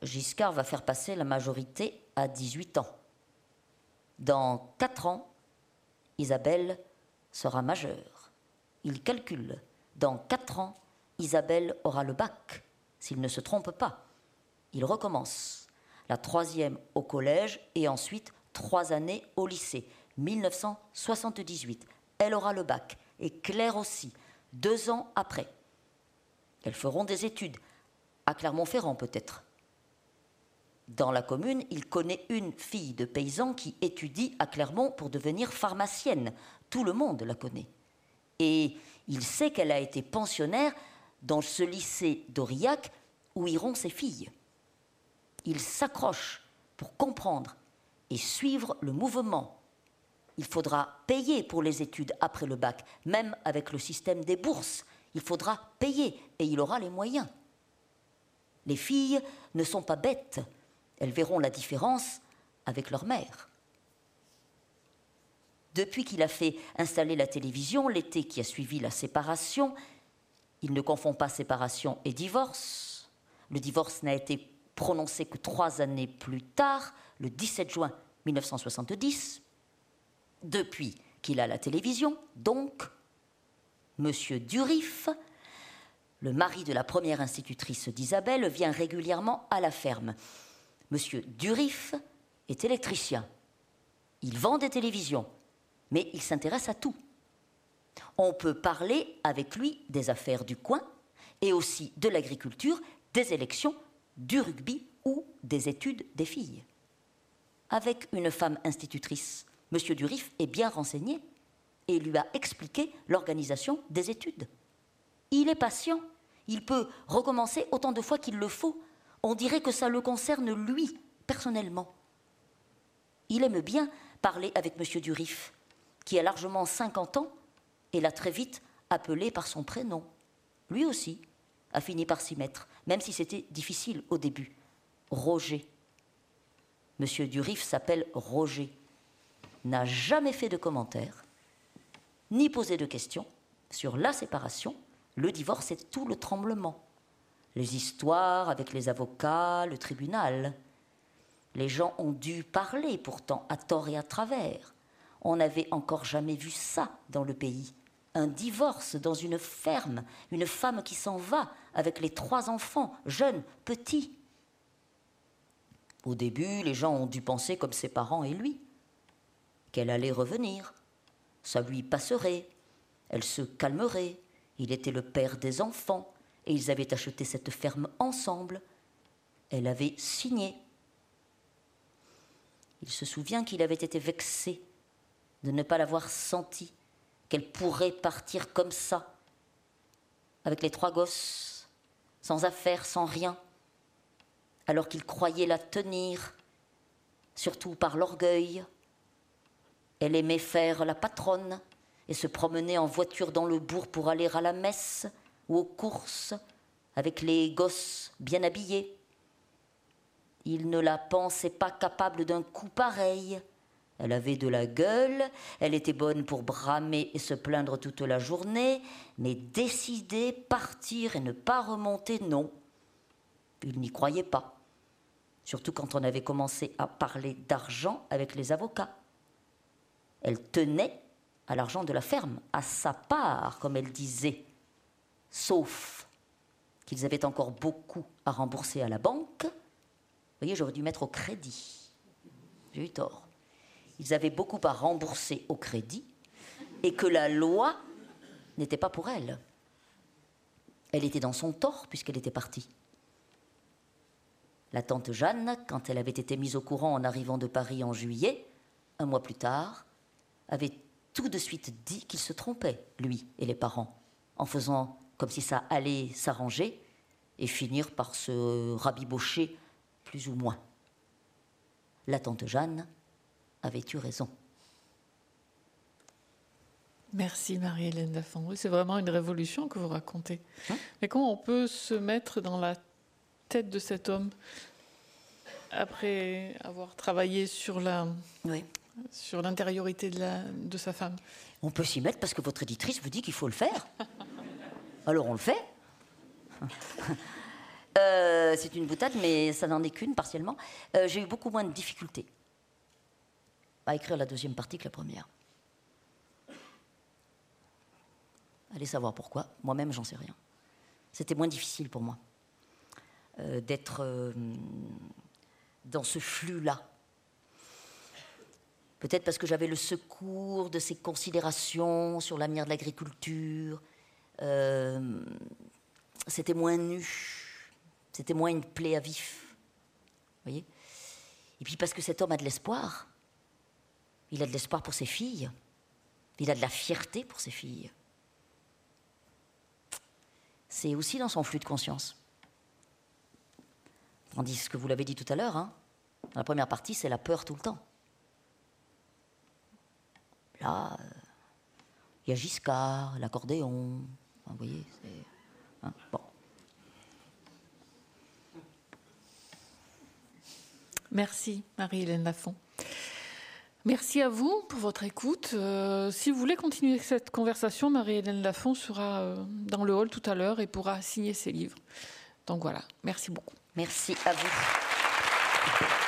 Giscard va faire passer la majorité à 18 ans. Dans 4 ans, Isabelle sera majeure. Il calcule. Dans 4 ans, Isabelle aura le bac, s'il ne se trompe pas. Il recommence. La troisième au collège et ensuite trois années au lycée. 1978. Elle aura le bac. Et Claire aussi, deux ans après. Elles feront des études. À Clermont-Ferrand peut-être. Dans la commune, il connaît une fille de paysan qui étudie à Clermont pour devenir pharmacienne. Tout le monde la connaît. Et il sait qu'elle a été pensionnaire dans ce lycée d'Aurillac où iront ses filles. Il s'accroche pour comprendre et suivre le mouvement. Il faudra payer pour les études après le bac, même avec le système des bourses. Il faudra payer et il aura les moyens. Les filles ne sont pas bêtes. Elles verront la différence avec leur mère. Depuis qu'il a fait installer la télévision, l'été qui a suivi la séparation, il ne confond pas séparation et divorce. Le divorce n'a été prononcé que trois années plus tard, le 17 juin 1970. Depuis qu'il a la télévision, donc, M. Durif, le mari de la première institutrice d'Isabelle, vient régulièrement à la ferme. M. Durif est électricien. Il vend des télévisions, mais il s'intéresse à tout. On peut parler avec lui des affaires du coin et aussi de l'agriculture, des élections, du rugby ou des études des filles. Avec une femme institutrice, M. Durif est bien renseigné et lui a expliqué l'organisation des études. Il est patient, il peut recommencer autant de fois qu'il le faut. On dirait que ça le concerne lui, personnellement. Il aime bien parler avec M. Durif, qui a largement 50 ans et l'a très vite appelé par son prénom. Lui aussi a fini par s'y mettre, même si c'était difficile au début. Roger. Monsieur Durif s'appelle Roger. N'a jamais fait de commentaires, ni posé de questions sur la séparation, le divorce et tout le tremblement. Les histoires avec les avocats, le tribunal. Les gens ont dû parler pourtant à tort et à travers. On n'avait encore jamais vu ça dans le pays. Un divorce dans une ferme, une femme qui s'en va avec les trois enfants, jeunes, petits. Au début, les gens ont dû penser comme ses parents et lui, qu'elle allait revenir, ça lui passerait, elle se calmerait, il était le père des enfants, et ils avaient acheté cette ferme ensemble. Elle avait signé. Il se souvient qu'il avait été vexé de ne pas l'avoir senti, qu'elle pourrait partir comme ça, avec les trois gosses, sans affaires, sans rien, alors qu'il croyait la tenir, surtout par l'orgueil. Elle aimait faire la patronne et se promener en voiture dans le bourg pour aller à la messe ou aux courses avec les gosses bien habillés. Il ne la pensait pas capable d'un coup pareil, elle avait de la gueule, elle était bonne pour bramer et se plaindre toute la journée, mais décider, partir et ne pas remonter, non. Il n'y croyait pas, surtout quand on avait commencé à parler d'argent avec les avocats. Elle tenait à l'argent de la ferme, à sa part, comme elle disait, sauf qu'ils avaient encore beaucoup à rembourser à la banque, voyez, j'aurais dû mettre au crédit. J'ai eu tort. Ils avaient beaucoup à rembourser au crédit et que la loi n'était pas pour elle. Elle était dans son tort puisqu'elle était partie. La tante Jeanne, quand elle avait été mise au courant en arrivant de Paris en juillet, un mois plus tard, avait tout de suite dit qu'il se trompait, lui et les parents, en faisant comme si ça allait s'arranger et finir par se rabibocher plus ou moins. La tante Jeanne avait eu raison? Merci Marie-Hélène Lafont. c'est vraiment une révolution que vous racontez. Hein? Mais comment on peut se mettre dans la tête de cet homme après avoir travaillé sur la sur l'intériorité de, de sa femme? On peut s'y mettre parce que votre éditrice vous dit qu'il faut le faire. <laughs> Alors on le fait. <laughs> Euh, c'est une boutade, mais ça n'en est qu'une partiellement. Euh, j'ai eu beaucoup moins de difficultés à écrire la deuxième partie que la première. Allez savoir pourquoi. Moi-même, j'en sais rien. C'était moins difficile pour moi euh, d'être dans ce flux-là. Peut-être parce que j'avais le secours de ces considérations sur l'avenir de l'agriculture. Euh, c'était moins nu, c'était moins une plaie à vif. voyez Et puis parce que cet homme a de l'espoir. Il a de l'espoir pour ses filles. Il a de la fierté pour ses filles. C'est aussi dans son flux de conscience. Tandis que vous l'avez dit tout à l'heure, hein, dans la première partie, c'est la peur tout le temps. Là, il y a Giscard, l'accordéon. vous voyez. Hein. Merci, Marie-Hélène Lafont. Merci à vous pour votre écoute. Euh, si vous voulez continuer cette conversation, Marie-Hélène Lafont sera euh, dans le hall tout à l'heure et pourra signer ses livres. Donc voilà, merci beaucoup. Merci à vous.